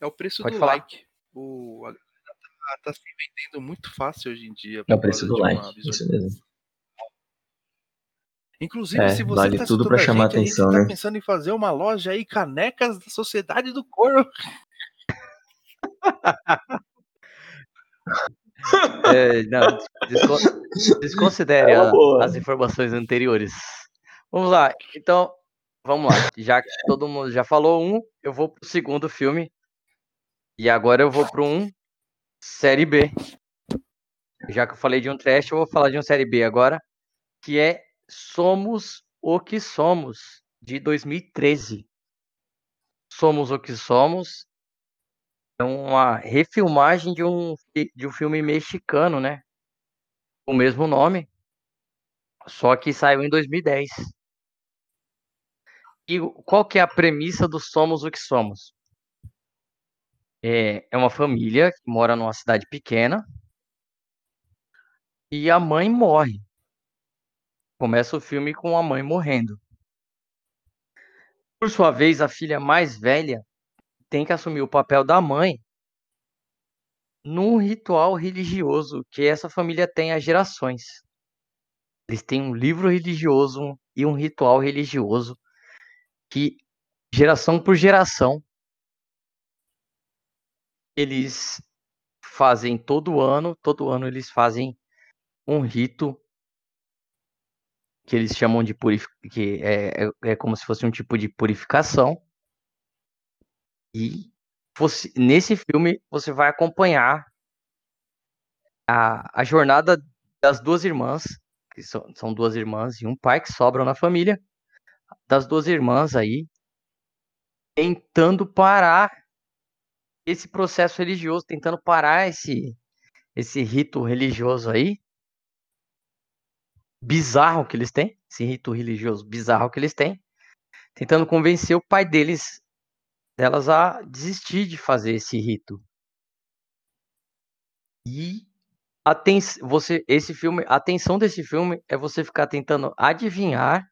é o preço Pode do falar. like. O, a galera tá, tá se vendendo muito fácil hoje em dia. É o preço do like, isso mesmo. Inclusive, É, se você vale tá tudo escutando pra a chamar gente, a gente atenção, tá né? pensando em fazer uma loja aí, canecas da Sociedade do Couro. É, não, descon- desconsidere É a- as informações anteriores. Vamos lá. Então, vamos lá. Já que todo mundo já falou um, eu vou pro segundo filme. E agora eu vou pro um série B. Já que eu falei de um trash, eu vou falar de um série B agora, que é Somos o que Somos, de 2013. Somos o que Somos é uma refilmagem de um, de um filme mexicano, né? O mesmo nome, só que saiu em 2010. E qual que é a premissa do Somos o que Somos? É, é uma família que mora numa cidade pequena e a mãe morre. Começa o filme com a mãe morrendo. Por sua vez, a filha mais velha tem que assumir o papel da mãe num ritual religioso que essa família tem há gerações. Eles têm um livro religioso e um ritual religioso que, geração por geração, eles fazem todo ano, todo ano eles fazem um rito que eles chamam de purificação, que é, é, é como se fosse um tipo de purificação. E você, nesse filme você vai acompanhar a, a jornada das duas irmãs, que são, duas irmãs e um pai que sobram na família, das duas irmãs aí, tentando parar esse processo religioso, tentando parar esse, esse rito religioso aí, bizarro que eles têm, esse rito religioso bizarro que eles têm, tentando convencer o pai deles, delas a desistir de fazer esse rito. E aten você, esse filme, a atenção desse filme é você ficar tentando adivinhar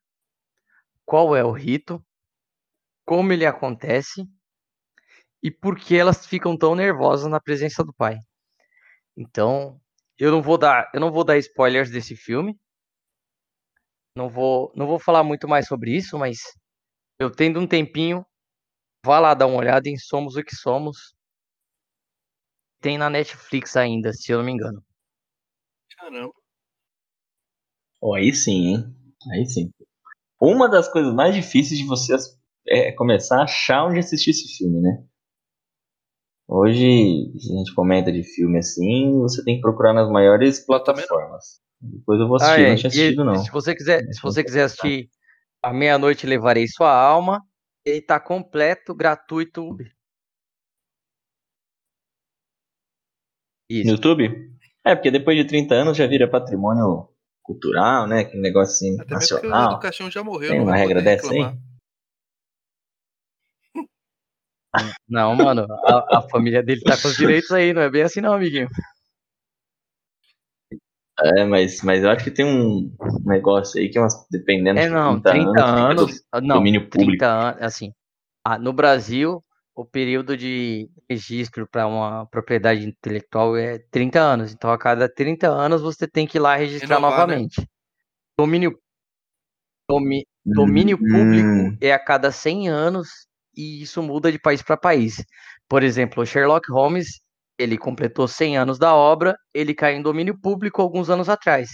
qual é o rito, como ele acontece e por que elas ficam tão nervosas na presença do pai. Então, eu não vou dar, eu não vou dar spoilers desse filme. Não vou, não vou falar muito mais sobre isso, mas eu tendo um tempinho, vá lá dar uma olhada em Somos o que Somos. Tem na Netflix ainda, se eu não me engano. Caramba. Oh, aí sim, hein? Aí sim. Uma das coisas mais difíceis de você é começar a achar onde assistir esse filme, né? Hoje, se a gente comenta de filme assim, você tem que procurar nas maiores plataformas. Depois eu vou assistir, Ah, é, não tinha assistido e não. Se você quiser, se você quiser assistir A Meia-Noite Levarei Sua Alma, ele tá completo, gratuito. Isso. No YouTube? É, porque depois de 30 anos já vira patrimônio cultural, né? Que negócio assim, Até nacional. O caixão já morreu. Tem uma regra dessa aí? Não, mano, a, a, família dele tá com os direitos aí, não é bem assim não, amiguinho. É, mas, mas eu acho que tem um negócio aí que é umas, dependendo É, de não, 30, 30 anos, anos, não, domínio público. 30 anos, assim, ah, no Brasil, o período de registro para uma propriedade intelectual é 30 anos, então a cada 30 anos você tem que ir lá registrar Renovar, né? novamente. Domínio, domi- domínio Hum. público é a cada 100 anos e isso muda de país para país. Por exemplo, o Sherlock Holmes, ele completou 100 anos da obra, ele caiu em domínio público alguns anos atrás.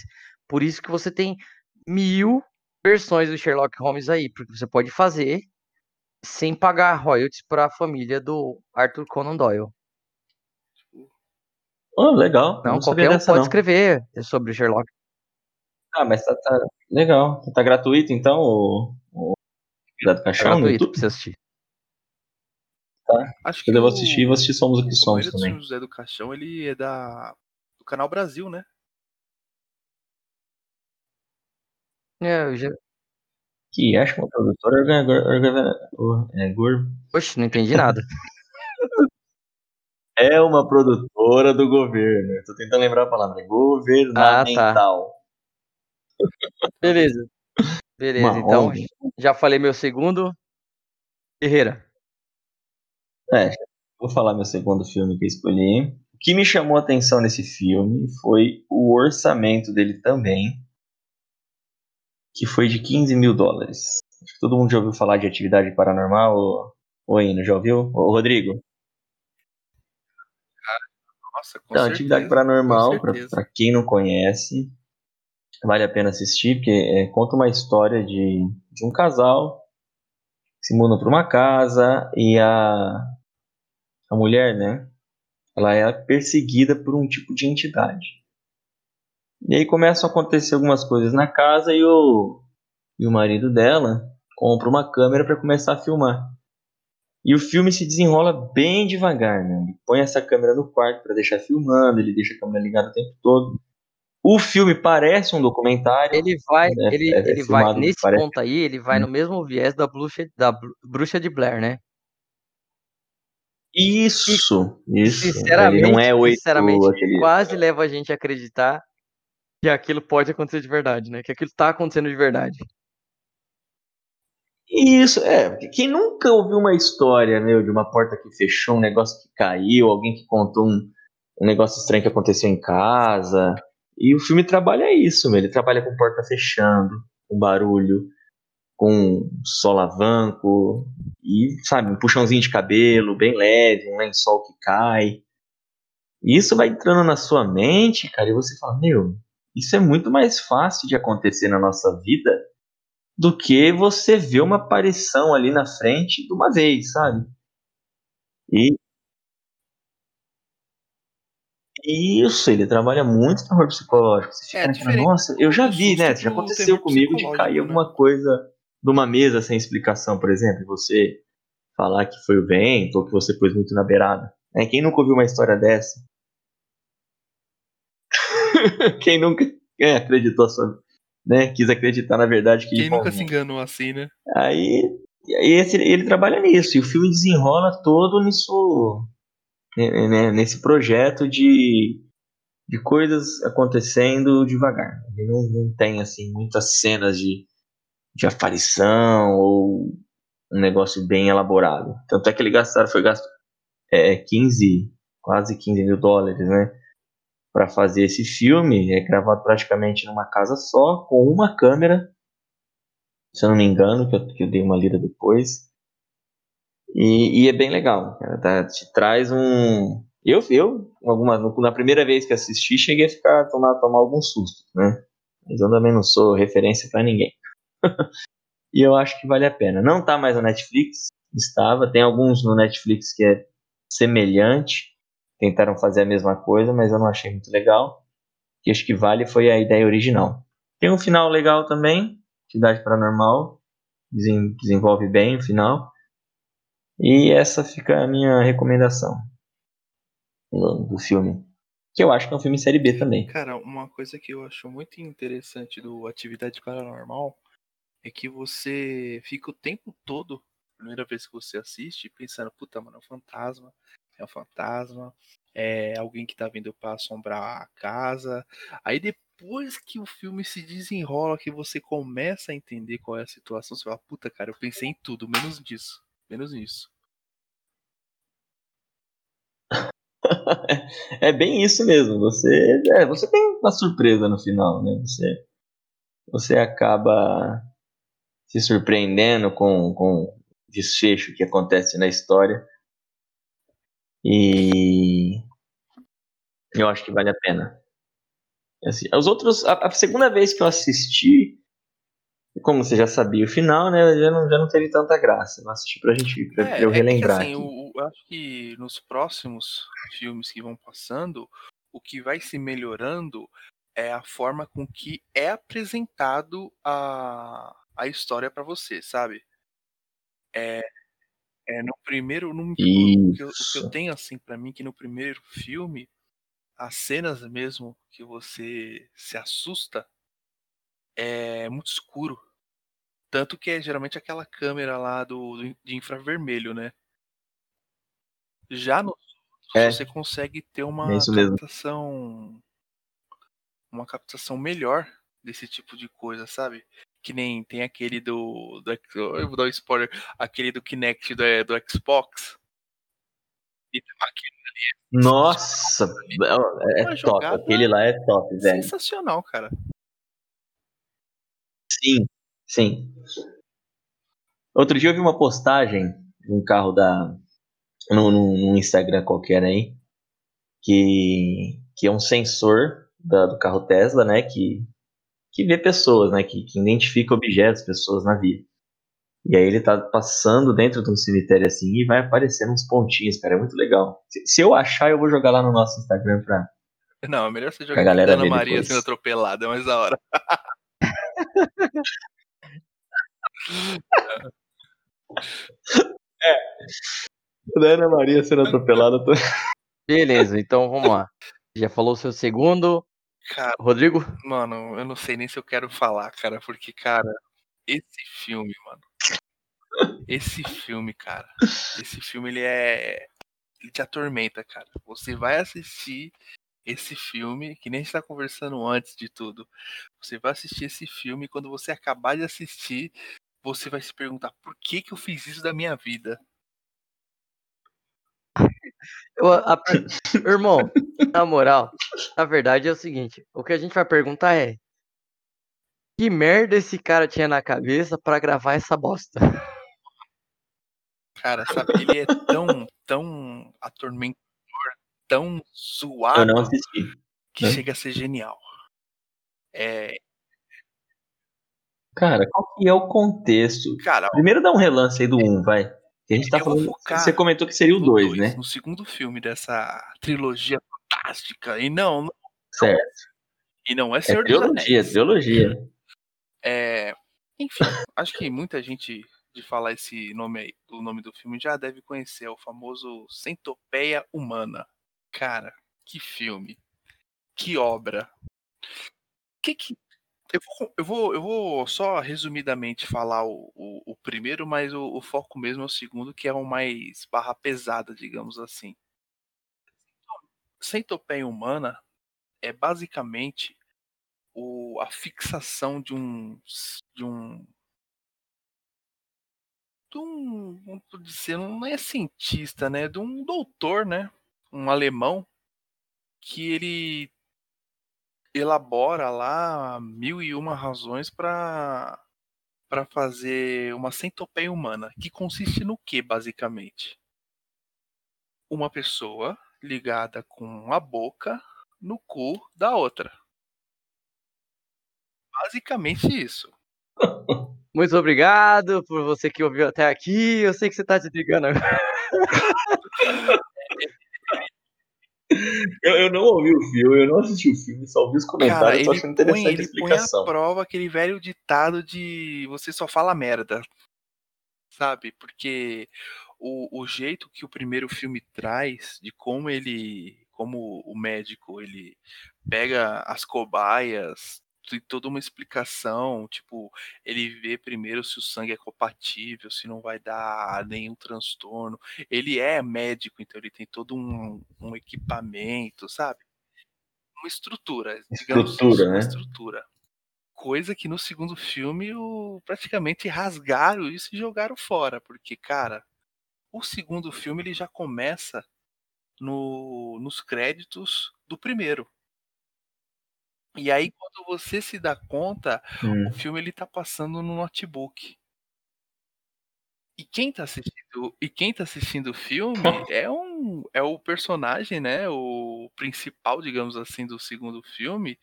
Por isso que você tem mil versões do Sherlock Holmes aí, porque você pode fazer sem pagar royalties para a família do Arthur Conan Doyle. Oh, legal. Não, não qualquer um dessa, pode não. escrever sobre o Sherlock. Ah, mas tá, tá legal. Tá gratuito então o, o José do Caixão no gratuito pra você assistir. Acho Eu devo assistir e vou assistir Somos o que Somos também. do Zé do Caixão, ele é da do canal Brasil, né? É, eu já... Que acho que uma produtora é, Oxe, não entendi nada. é uma produtora do governo. Eu tô tentando lembrar a palavra. Governamental. Beleza. Beleza, Uma então ONG. já falei meu segundo. Ferreira. É, vou falar meu segundo filme que eu escolhi. O que me chamou a atenção nesse filme foi o orçamento dele também, que foi de 15 mil dólares. Acho que todo mundo já ouviu falar de atividade paranormal. Ô Ino, já ouviu? Ô, Rodrigo? Nossa, com Então, certeza. atividade paranormal, pra quem não conhece, vale a pena assistir, porque é, conta uma história de, de um casal que se mudam para uma casa e a, a mulher, né? Ela é perseguida por um tipo de entidade. E aí começam a acontecer algumas coisas na casa e o, e o marido dela compra uma câmera para começar a filmar. E o filme se desenrola bem devagar, né? Ele põe essa câmera no quarto para deixar filmando, ele deixa a câmera ligada o tempo todo. O filme parece um documentário. Ele vai, É- ele, é ele vai filmado, nesse parece- ponto aí, ele vai no mesmo viés da bruxa, da Bru- bruxa de Blair, né? Isso, isso. Sinceramente, ele não é oito, sinceramente, aquele... quase leva a gente a acreditar que aquilo pode acontecer de verdade, né? Que aquilo tá acontecendo de verdade. Isso, é. porque Quem nunca ouviu uma história, meu, de uma porta que fechou, um negócio que caiu, alguém que contou um, um negócio estranho que aconteceu em casa. E o filme trabalha isso, meu. Ele trabalha com porta fechando, com barulho, com solavanco, e, sabe, um puxãozinho de cabelo bem leve, um lençol que cai. Isso vai entrando na sua mente, cara, e você fala, meu, isso é muito mais fácil de acontecer na nossa vida do que você ver uma aparição ali na frente de uma vez, sabe? E isso, ele trabalha muito terror psicológico. Você fica É, naquela, diferente nossa, eu já vi, né? Já aconteceu comigo de cair né? alguma coisa de uma mesa sem explicação, por exemplo, você falar que foi o vento ou que você pôs muito na beirada. né? Quem nunca ouviu uma história dessa? Quem nunca é, acreditou só, né? Quis acreditar na verdade que Quem nunca bom, se enganou assim, né? Aí, aí esse- ele trabalha nisso, e o filme desenrola todo nisso, né, né, nesse projeto de, de coisas acontecendo devagar. Ele não, não tem assim muitas cenas de, de aparição ou um negócio bem elaborado. Tanto é que ele gastaram, foi gasto é, 15, quase 15 mil dólares, né? Para fazer esse filme, é gravado praticamente numa casa só, com uma câmera se eu não me engano, que eu, que eu dei uma lida depois. E, e é bem legal, cara, tá? Te traz um. Eu, eu alguma, na primeira vez que assisti, cheguei a ficar tomar, tomar alguns sustos, né? Mas eu também não sou referência para ninguém. E eu acho que vale a pena. Não tá mais na Netflix, estava. Tem alguns no Netflix que é semelhante, tentaram fazer a mesma coisa, mas eu não achei muito legal. Que acho que vale foi a ideia original. Tem um final legal também, Atividade Paranormal, desen- desenvolve bem o final. E essa fica a minha recomendação do filme. que eu acho que é um filme série B também. Cara, uma coisa que eu acho muito interessante do Atividade Paranormal é que você fica o tempo todo, primeira vez que você assiste, pensando, puta, mano, é um fantasma, é um fantasma, é alguém que tá vindo para assombrar a casa. Aí depois que o filme se desenrola, que você começa a entender qual é a situação, você fala, puta, cara, eu pensei em tudo, menos disso, menos nisso. é bem isso mesmo. Você, é, você tem uma surpresa no final, né? Você, você acaba se surpreendendo com, com o desfecho que acontece na história. E eu acho que vale a pena. Assim, os outros, a, a, segunda vez que eu assisti, como você já sabia o final, né, já não, já não teve tanta graça. Eu assisti pra gente pra, é, eu relembrar. É que, assim, eu, eu acho que nos próximos filmes que vão passando, o que vai se melhorando é a forma com que é apresentado a, a história para você, sabe? É, é, no primeiro. No, o, que eu, o, que eu, tenho, assim, para mim, que no primeiro filme, as cenas mesmo que você se assusta é muito escuro. Tanto que é geralmente aquela câmera lá do, de infravermelho, né? Já no é. você consegue ter uma é captação. Uma captação melhor desse tipo de coisa, sabe? Que nem tem aquele do. do eu vou dar um spoiler. Aquele do Kinect do, do Xbox. E Nossa! É, é top. Aquele lá é top, velho. Sensacional, cara. Sim, sim. Outro dia eu vi uma postagem de um carro da. no, no, Instagram qualquer aí. Que, que é um sensor da, do carro Tesla, né? Que que vê pessoas, né? Que, que identifica objetos, pessoas na via. E aí ele tá passando dentro de um cemitério assim e vai aparecendo uns pontinhos, cara. É muito legal. Se, se eu achar, eu vou jogar lá no nosso Instagram pra. Não, é melhor você jogar a galera Ana Maria depois. sendo atropelada, é mais da hora. é. Da Ana Maria sendo atropelada. Tô... Beleza, então vamos lá. Já falou o seu segundo, Cara, Rodrigo? Mano, eu não sei nem se eu quero falar, cara, porque, cara, esse filme, mano. Esse filme, cara. Esse filme, ele é. Ele te atormenta, cara. Você vai assistir esse filme, que nem está conversando antes de tudo. Você vai assistir esse filme e quando você acabar de assistir, você vai se perguntar por que que eu fiz isso da minha vida. Eu, a, irmão, na moral, na verdade é o seguinte: o que a gente vai perguntar é: que merda esse cara tinha na cabeça para gravar essa bosta? Cara, sabe, ele é tão, tão atormentador, tão zoado. Eu não assisti. Que né? chega a ser genial. É. Cara, qual que é o contexto? Cara, Primeiro dá um relance aí do 1, um, vai a gente tá falando. Você comentou que seria o 2, né? No segundo filme dessa trilogia fantástica. E não. não certo. E não é Senhor é trilogia, trilogia. É, enfim, acho que muita gente de falar esse nome aí, o nome do filme já deve conhecer, é o famoso Centopeia Humana. Cara, que filme. Que obra. Que que eu vou, eu vou, eu vou só resumidamente falar o, o, o primeiro, mas o, o, foco mesmo é o segundo, que é o mais barra pesada, digamos assim. Centopeia humana é basicamente o, a fixação de um de um de um, vamos dizer, não é cientista, né, de um doutor, né, um alemão que ele elabora lá mil e uma razões para para fazer uma centopeia humana, que consiste no que basicamente? Uma pessoa ligada com a boca no cu da outra. Basicamente isso. Muito obrigado por você que ouviu até aqui. Eu sei que você está desligando agora. Eu, eu, não ouvi o filme, eu não assisti o filme, só ouvi os comentários, Cara, tô achando interessante põe, ele a explicação. Põe a prova aquele velho ditado de você só fala merda, sabe? Porque o, o jeito que o primeiro filme traz, de como ele, como o médico ele pega as cobaias, tem toda uma explicação, tipo, ele vê primeiro se o sangue é compatível, se não vai dar nenhum transtorno. Ele é médico, então ele tem todo um, um equipamento, sabe? Uma estrutura, digamos Estrutura, assim, uma né? estrutura. Coisa que no segundo filme o, praticamente rasgaram isso e jogaram fora, porque, cara, o segundo filme ele já começa no, nos créditos do primeiro. E aí, quando você se dá conta, Hum. o filme ele tá passando no notebook. E quem tá assistindo, e quem tá assistindo o filme é um é o personagem, né, o principal, digamos assim, do segundo filme,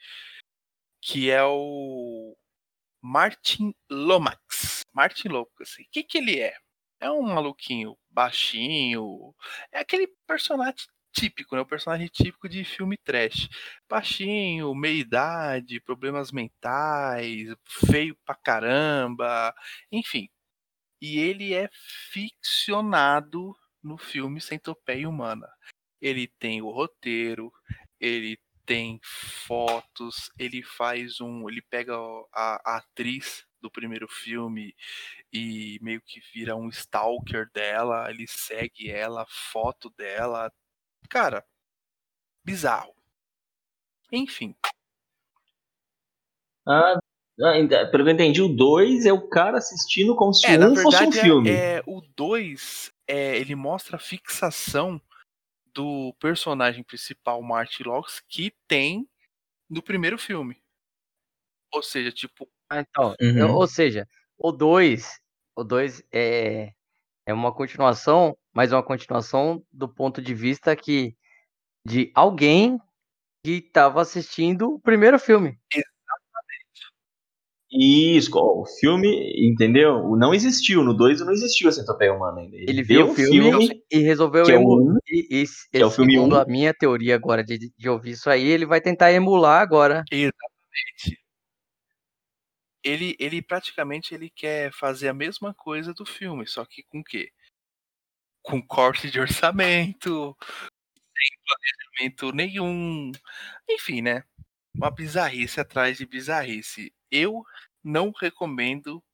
que é o Martin Lomax. Martin Lomax. O que que ele é? É um maluquinho baixinho, é aquele personagem típico, né? O personagem típico de filme trash. Baixinho, meia idade, problemas mentais, feio pra caramba, enfim. E ele é ficcionado no filme Centopeia Humana. Ele tem o roteiro, ele tem fotos, ele faz um. Ele pega a, a atriz do primeiro filme e meio que vira um stalker dela, ele segue ela, foto dela. Cara, bizarro. Enfim, Ah, ah, ainda- pelo que eu entendi, o 2 é o cara assistindo como se é, na um fosse um verdade, filme. é, é, o 2 é, ele mostra a fixação do personagem principal, Marty Locks, que tem no primeiro filme. Ou seja, tipo, Ah, então, Uhum. eu- ou seja, o 2, o 2 é, é uma continuação, mas é uma continuação do ponto de vista que de alguém que estava assistindo o primeiro filme. Isso, ó, o filme, entendeu? O Não existiu, no 2 não existiu a Centopeia Humana ainda. Ele viu o um filme, e resolveu que é um, e, e, é o filme segundo um. a minha teoria agora de, de ouvir isso aí, ele vai tentar emular agora. exatamente. Ele, ele praticamente ele quer fazer a mesma coisa do filme, só que com o quê? Com corte de orçamento, sem planejamento nenhum. Enfim, né? Uma bizarrice atrás de bizarrice. Eu não recomendo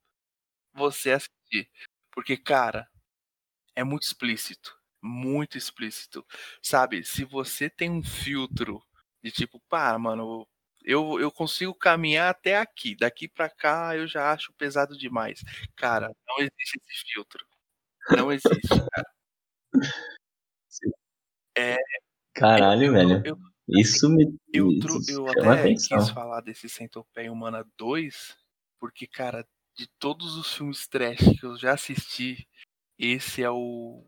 você assistir. Porque, cara, é muito explícito. Muito explícito. Sabe, se você tem um filtro de tipo, pá, mano, eu, eu consigo caminhar até aqui. Daqui pra cá eu já acho pesado demais. Cara, não existe esse filtro. Não existe, cara. É, Caralho, eu- velho. eu- Isso me Eu, isso eu chama até atenção. quis falar desse Centopeia Humana 2, porque, cara, de todos os filmes trash que eu já assisti, esse é o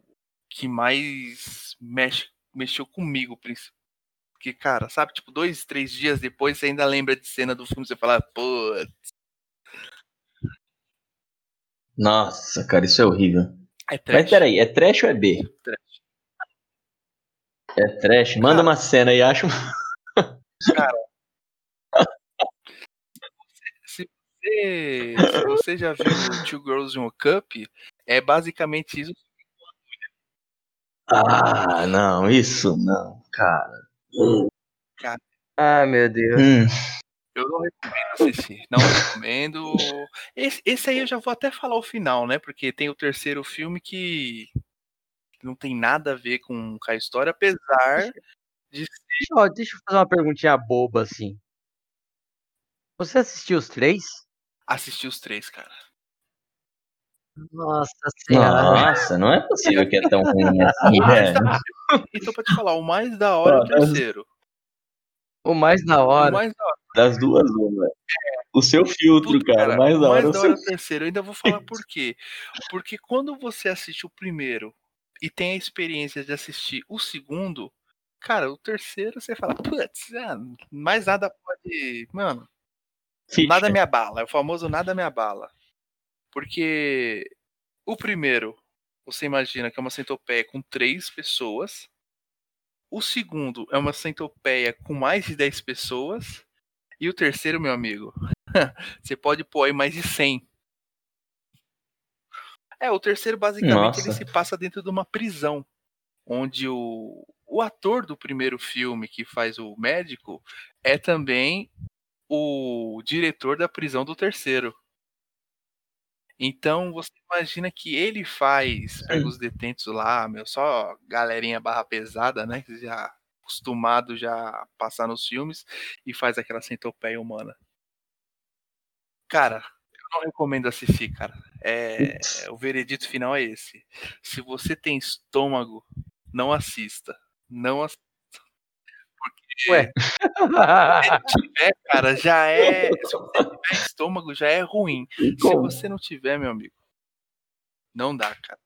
que mais mexe, mexeu comigo, princi- porque, cara, sabe, tipo, dois, três dias depois você ainda lembra de cena do filme, você fala, pô, Nossa, cara, isso é horrível. é trash. Mas peraí, é trash ou é B? Trash. É trash? Manda Cara. uma cena aí, acho. Se você, se você já viu Two Girls in a Cup, é basicamente isso. Ah, não, isso não, cara. Ah, meu Deus. Hum, Eu não recomendo assistir. Não recomendo. Esse, esse aí eu já vou até falar o final, né? Porque tem o terceiro filme que não tem nada a ver com, com a história, apesar de Deixa, eu- deixa eu fazer uma perguntinha boba assim. Você assistiu os três? assistir os três, cara. Nossa senhora. nossa, não é possível que é tão ruim assim, O velho. da- Então, pra te falar, o mais da hora é o terceiro. O mais da O hora. mais da hora. Das duas, uma. O seu filtro, Puta, cara, o mais o da hora mais é o da seu hora é o terceiro. Eu ainda vou falar por quê. Porque quando você assiste o primeiro e tem a experiência de assistir o segundo, cara, o terceiro você fala, putz, ah, mais nada pode. Mano, ficha. nada me abala. É o famoso nada me abala. Porque o primeiro, você imagina que é uma centopeia com três pessoas. O segundo é uma centopeia com mais de 10 pessoas. E o terceiro, meu amigo, você pode pôr aí mais de 100. É, o terceiro basicamente ele se passa dentro de uma prisão, onde o, o ator do primeiro filme que faz o médico é também o diretor da prisão do terceiro. Então você imagina que ele faz, pega os detentos lá, meu, só galerinha barra pesada, né? Que já acostumado já a passar nos filmes e faz aquela centopeia humana. Cara, eu não recomendo assistir, cara. É, o veredito final é esse. Se você tem estômago, não assista. Não assista. Ué. se tiver, cara, já é. Se você tiver estômago, já é ruim. Se você não tiver, meu amigo, não dá, cara.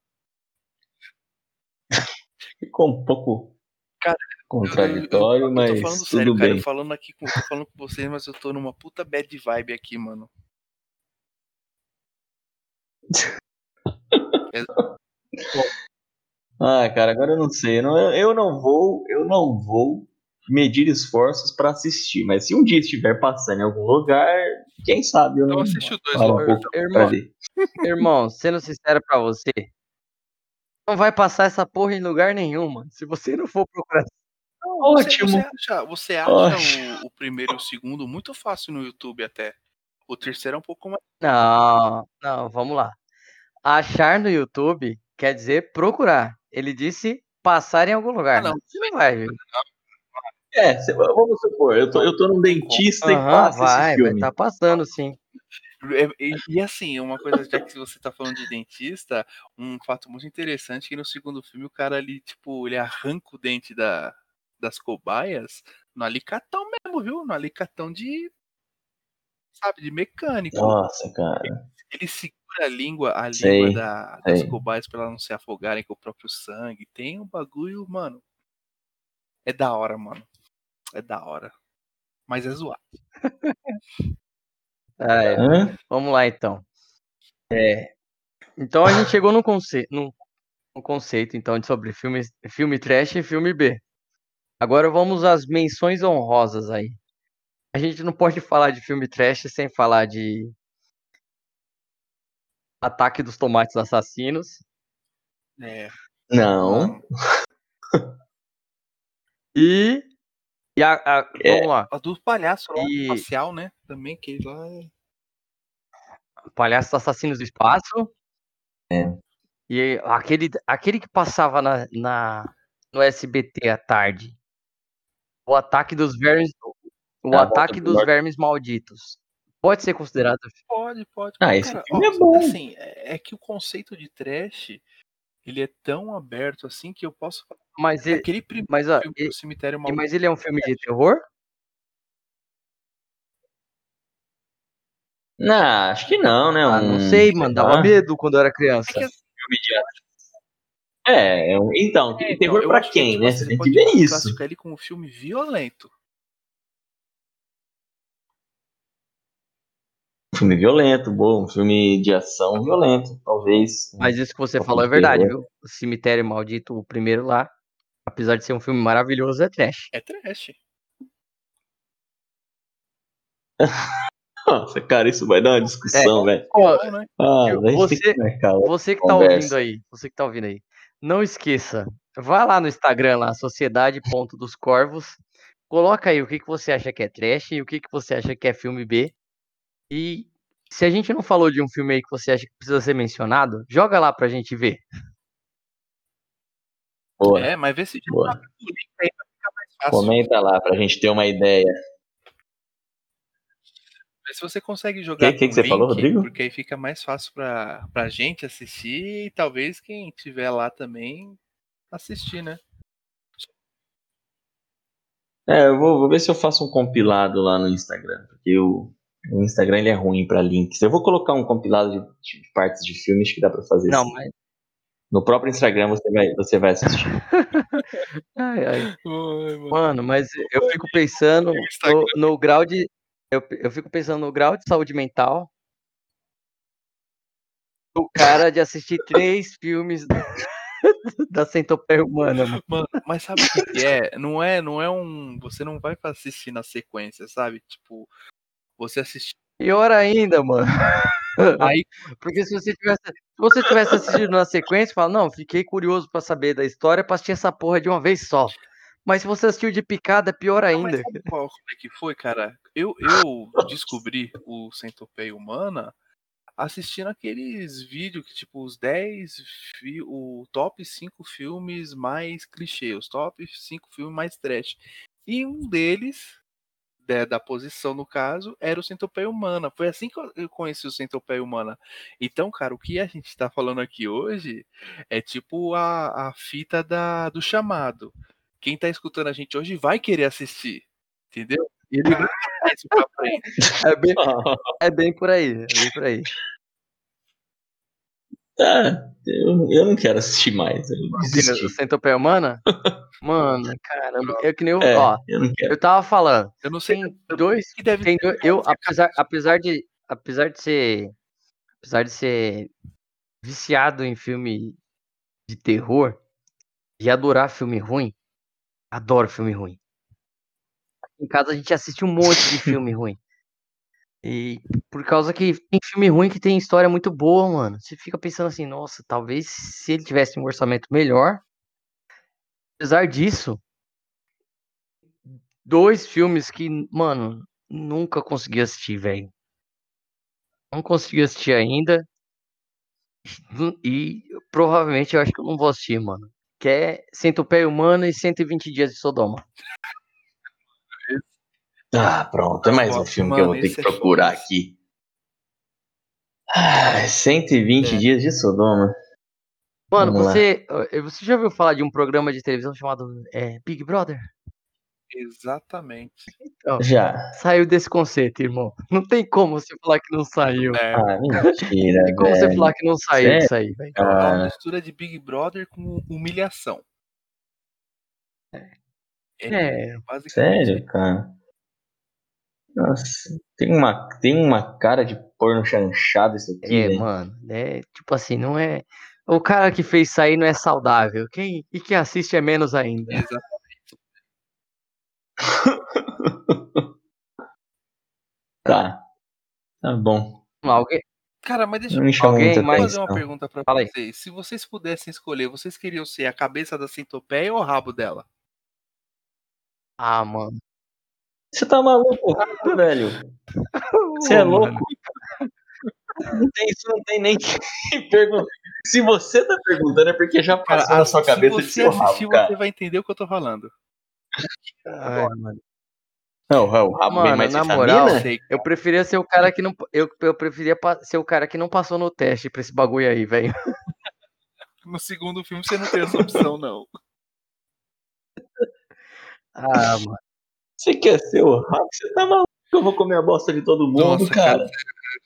Ficou um pouco Cara, contraditório, eu, eu, mas eu tô falando tudo sério, cara. bem. Eu falando aqui com, tô falando com vocês, mas eu tô numa puta bad vibe aqui, mano. Ah, cara, agora eu não sei. Eu não, eu não vou, eu não vou medir esforços pra assistir. Mas se um dia estiver passando em algum lugar, quem sabe eu Então não assiste o dois logo. um pouco pra Irmão, ver. irmão, sendo sincero pra você, não vai passar essa porra em lugar nenhum, mano. Se você não for procurar. Você, Ótimo. você acha, você acha o, o primeiro e o segundo muito fácil no YouTube até. O terceiro é um pouco mais. Não, não, vamos lá. Achar no YouTube quer dizer procurar. Ele disse passar em algum lugar. Ah, não. Você não vai ver. É, cê- vamos supor, eu tô, eu tô num dentista e Aham, passa vai, esse vai filme. tá passando sim. É, E, e assim, uma coisa, já que você tá falando de dentista, um fato muito interessante é que no segundo filme o cara ali, tipo, ele arranca o dente da, das cobaias no alicatão mesmo, viu? No alicatão de. Sabe, de mecânico. Nossa, cara. Ele segura a língua, a Sei, língua da, das sei. cobaias pra elas não se afogarem com o próprio sangue. Tem um bagulho, mano. É da hora, mano. É da hora. Mas é zoado. Ah, é. Vamos lá então. É, então a gente chegou no conceito, no, no conceito então de sobre filme, filme trash e filme B. Agora vamos às menções honrosas aí. A gente não pode falar de filme trash sem falar de Ataque dos Tomates Assassinos É. Não. e, e a, a- É. vamos lá, A do palhaço lá, E- espacial, né? Também, que lá é. Palhaços Assassinos do Espaço. É. E aquele, aquele que passava na, na, no SBT à tarde. O Ataque dos Vermes. O É Ataque do dos Norte. Vermes Malditos. Pode ser considerado. Pode, pode. Ah, Mas, esse cara, filme ó, é bom. Assim, é, é que o conceito de trash ele é tão aberto assim que eu posso falar. Mas ele, Aquele primeiro mas, ó, filme do Cemitério Maldito. mas ele é um filme de terror? Não, acho que não, né? Ah, não sei, mano. Dava medo quando eu era criança. É de- É, é um- então, é, então, terror pra que, quem, tipo né? assim, Você tem que pode ver isso. classificar ele como um filme violento. Filme violento, bom, um filme de ação violento, talvez. Mas isso que você Um falou é verdade, viu? O Cemitério Maldito, o primeiro lá, apesar de ser um filme maravilhoso, é trash. É trash. Nossa, cara, isso vai dar uma discussão, velho. Ó, Bom, né? Ah, você- Você que tá conversa. ouvindo aí, você que tá ouvindo aí, não esqueça, vá lá no Instagram, lá, Sociedade Ponto dos Corvos, coloca aí o que, que você acha que é trash e o que, que você acha que é filme B. E se a gente não falou de um filme aí que você acha que precisa ser mencionado, joga lá pra gente ver. Boa, É, mas vê se já boa. tá o link aí vai ficar mais fácil. Comenta lá pra gente ter uma ideia. Vê se você consegue jogar Que- que com que você link, falou, Rodrigo? Porque aí fica mais fácil pra, pra gente assistir e talvez quem tiver lá também assistir, né? É, eu vou, vou ver se eu faço um compilado lá no Instagram, porque o, o Instagram ele é ruim pra links. Eu vou colocar um compilado de, de partes de filmes que dá pra fazer Não, assim. mas. No próprio Instagram você vai, você vai assistir. Ai, ai. Mano. Mas eu fico pensando no, no grau de. Eu, eu fico pensando no grau de saúde mental do cara de assistir três filmes da centopeia humana, mano. Mano, mas sabe o que, que é? Não é? Não é um. Você não vai assistir na sequência, sabe? Tipo, você assistir. Pior ainda, mano. Aí, Porque se você tivesse, se você tivesse assistido na sequência, fala, não, fiquei curioso pra saber da história pra assistir essa porra de uma vez só. Mas se você assistiu de picada, é pior Não, mas ainda. qual como é que foi, cara? Eu, eu descobri o Centopeia Humana assistindo aqueles vídeos que, tipo, os 10, fi- o top 5 filmes mais clichê, os top 5 filmes mais trash. E um deles, da, da posição no caso, era o Centopeia Humana. Foi assim que eu- conheci o Centopeia Humana. Então, cara, o que a gente tá falando aqui hoje é tipo a, a fita da, do chamado. Quem tá escutando a gente hoje vai querer assistir, entendeu? Ele vai passar isso pra frente. É bem, é bem por aí, é bem por aí. Tá, eu, eu não quero assistir mais. Eu. Centopeia humana? Mano, caramba, é que nem eu, É, ó, eu não quero. eu tava falando, Eu não sei tem dois, que deve tem ter dois, eu, apesar, apesar de, apesar de ser, apesar de ser viciado em filme de terror e adorar filme ruim, adoro filme ruim. Em casa a gente assiste um monte de filme ruim. E por causa que tem filme ruim que tem história muito boa, mano. Você fica pensando assim, nossa, talvez se ele tivesse um orçamento melhor. Apesar disso, dois filmes que, mano, nunca consegui assistir, velho. Não consegui assistir ainda. E provavelmente eu acho que eu não vou assistir, mano. Que é Centopeia Humana e 120 Dias de Sodoma. Ah, pronto. É mais um Mano, filme que eu vou ter que é procurar foda. aqui. Ah, 120 É. dias de Sodoma. Mano, Vamos você, eh, você já ouviu falar de um programa de televisão chamado eh, Big Brother? Exatamente. Já. Saiu desse conceito, irmão. Não tem como você falar que não saiu. É, Ah, mentira, Não tem como você velho. falar que não saiu Sério? disso aí, velho. é uma Ah, mistura de Big Brother com humilhação. É, Basicamente. sério, cara? Nossa, tem uma, tem uma cara de porno chanchado isso aqui, é, velho. mano. É, tipo assim, não é. O cara que fez sair não é saudável. Quem, e quem assiste é menos ainda. Exatamente. Tá. Tá bom. Alguém, Cara, mas deixa chamou Alguém mais- eu fazer uma pergunta pra Fala aí. vocês. Se vocês pudessem escolher, vocês queriam ser a cabeça da centopeia ou o rabo dela? ah, mano. Você tá maluco, velho? Você é louco? Não tem, isso não tem nem que perguntar. Se você tá perguntando é porque já Cara, passou na sua se cabeça de você seu rabo, assistir, cara. você vai entender o que eu tô falando. Ai, mano. Não, o rabo Mano, mais na moral, Eu preferia ser o cara que não. Eu, eu preferia ser o cara que não passou no teste pra esse bagulho aí, velho. No segundo filme você não tem essa opção, não. Ah, mano. Você quer ser o rabo? Você tá maluco? Eu vou comer a bosta de todo mundo, Nossa, cara.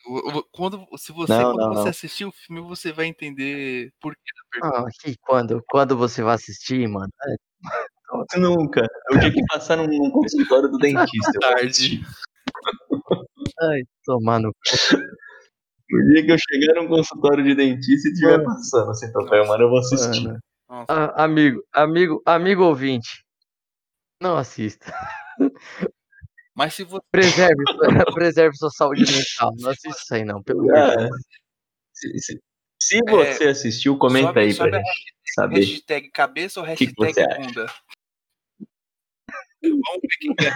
O- Quando, se você, Não, quando não, você não. assistir o filme, você vai entender por que da pergunta. Ah, que quando, quando você vai assistir, mano? É, Nunca. Eu tinha que passar num, num consultório do dentista. assistir. Ai, tomar no. O dia que eu chegar num consultório de dentista e estiver passando assim, papel, mano, eu vou assistir. Ah, amigo, amigo, amigo ouvinte. Não assista. Mas se você. Preserve, preserve sua saúde mental. Não assista isso aí, não. Pelo amor Deus. se, se- se você assistiu, comenta sobe- aí sobe pra a gente saber. Hashtag cabeça ou que que hashtag você acha? bunda? Vamos ver quem é.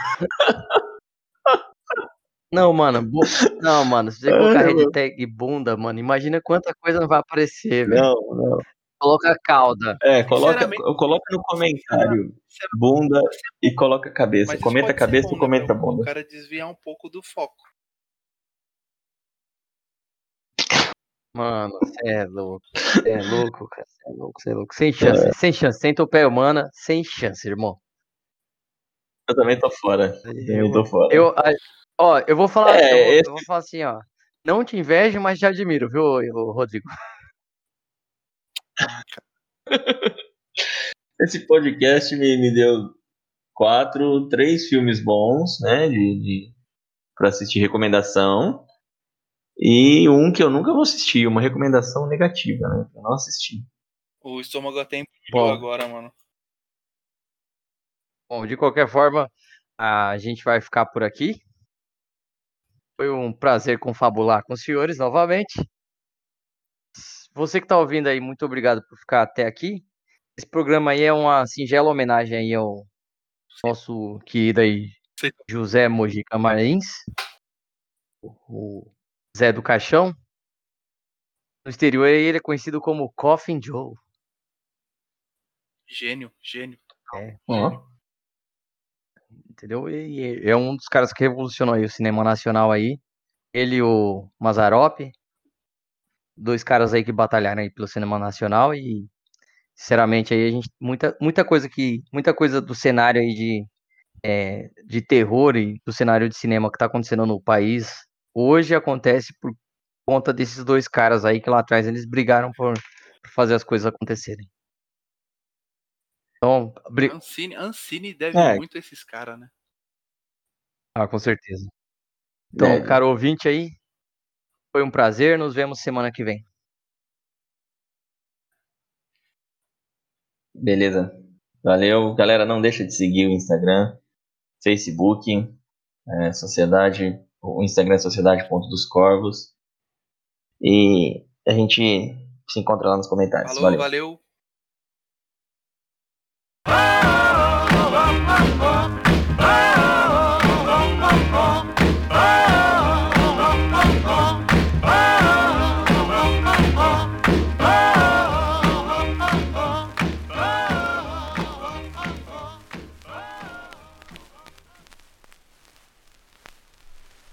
Não, mano. bu- Não, mano. Se você colocar hashtag bunda, mano, imagina quanta coisa não vai aparecer, velho. Não, não. Coloca cauda. É, coloca, coloca no comentário bunda e coloca a cabeça. Mas comenta a cabeça e comenta a bunda. O cara desviar um pouco do foco. Mano, você é louco. Você é louco, cara. Você é louco, você é louco. Sem chance, sem chance. Sem topé humana, sem chance, irmão. Eu também tô fora. Eu também tô fora. eu, a- ó, eu vou falar, É, eu, vou, esse- eu vou falar assim, ó. Não te invejo, mas te admiro, viu, Rodrigo? Esse podcast me, me deu quatro, três filmes bons, né? De, de, pra assistir recomendação. E um que eu nunca vou assistir, uma recomendação negativa, né? Pra não assistir. O estômago até agora, mano. Bom, de qualquer forma, a gente vai ficar por aqui. Foi um prazer confabular com os senhores novamente. Você que está ouvindo aí, muito obrigado por ficar até aqui. Esse programa aí é uma singela homenagem aí ao nosso querido aí José Mojica Marins, o Zé do Caixão. No exterior ele é conhecido como Coffin Joe. Gênio, gênio. É. Uhum. Entendeu? E é um dos caras que revolucionou o cinema nacional aí. Ele e o Mazarop. Dois caras aí que batalharam aí pelo cinema nacional e sinceramente aí a gente muita muita coisa que muita coisa do cenário aí de é, de terror e do cenário de cinema que está acontecendo no país hoje acontece por conta desses dois caras aí que lá atrás eles brigaram por, por fazer as coisas acontecerem. Então, bri... Ancine, Ancine deve é. muito a esses caras, né? Ah, com certeza. Então, deve. caro ouvinte aí, foi um prazer, nos vemos semana que vem. Beleza. Valeu. Galera, não deixa de seguir o Instagram, Facebook, é, Sociedade, o Instagram é Sociedade Ponto dos Corvos. E a gente se encontra lá nos comentários. Falou, valeu. valeu.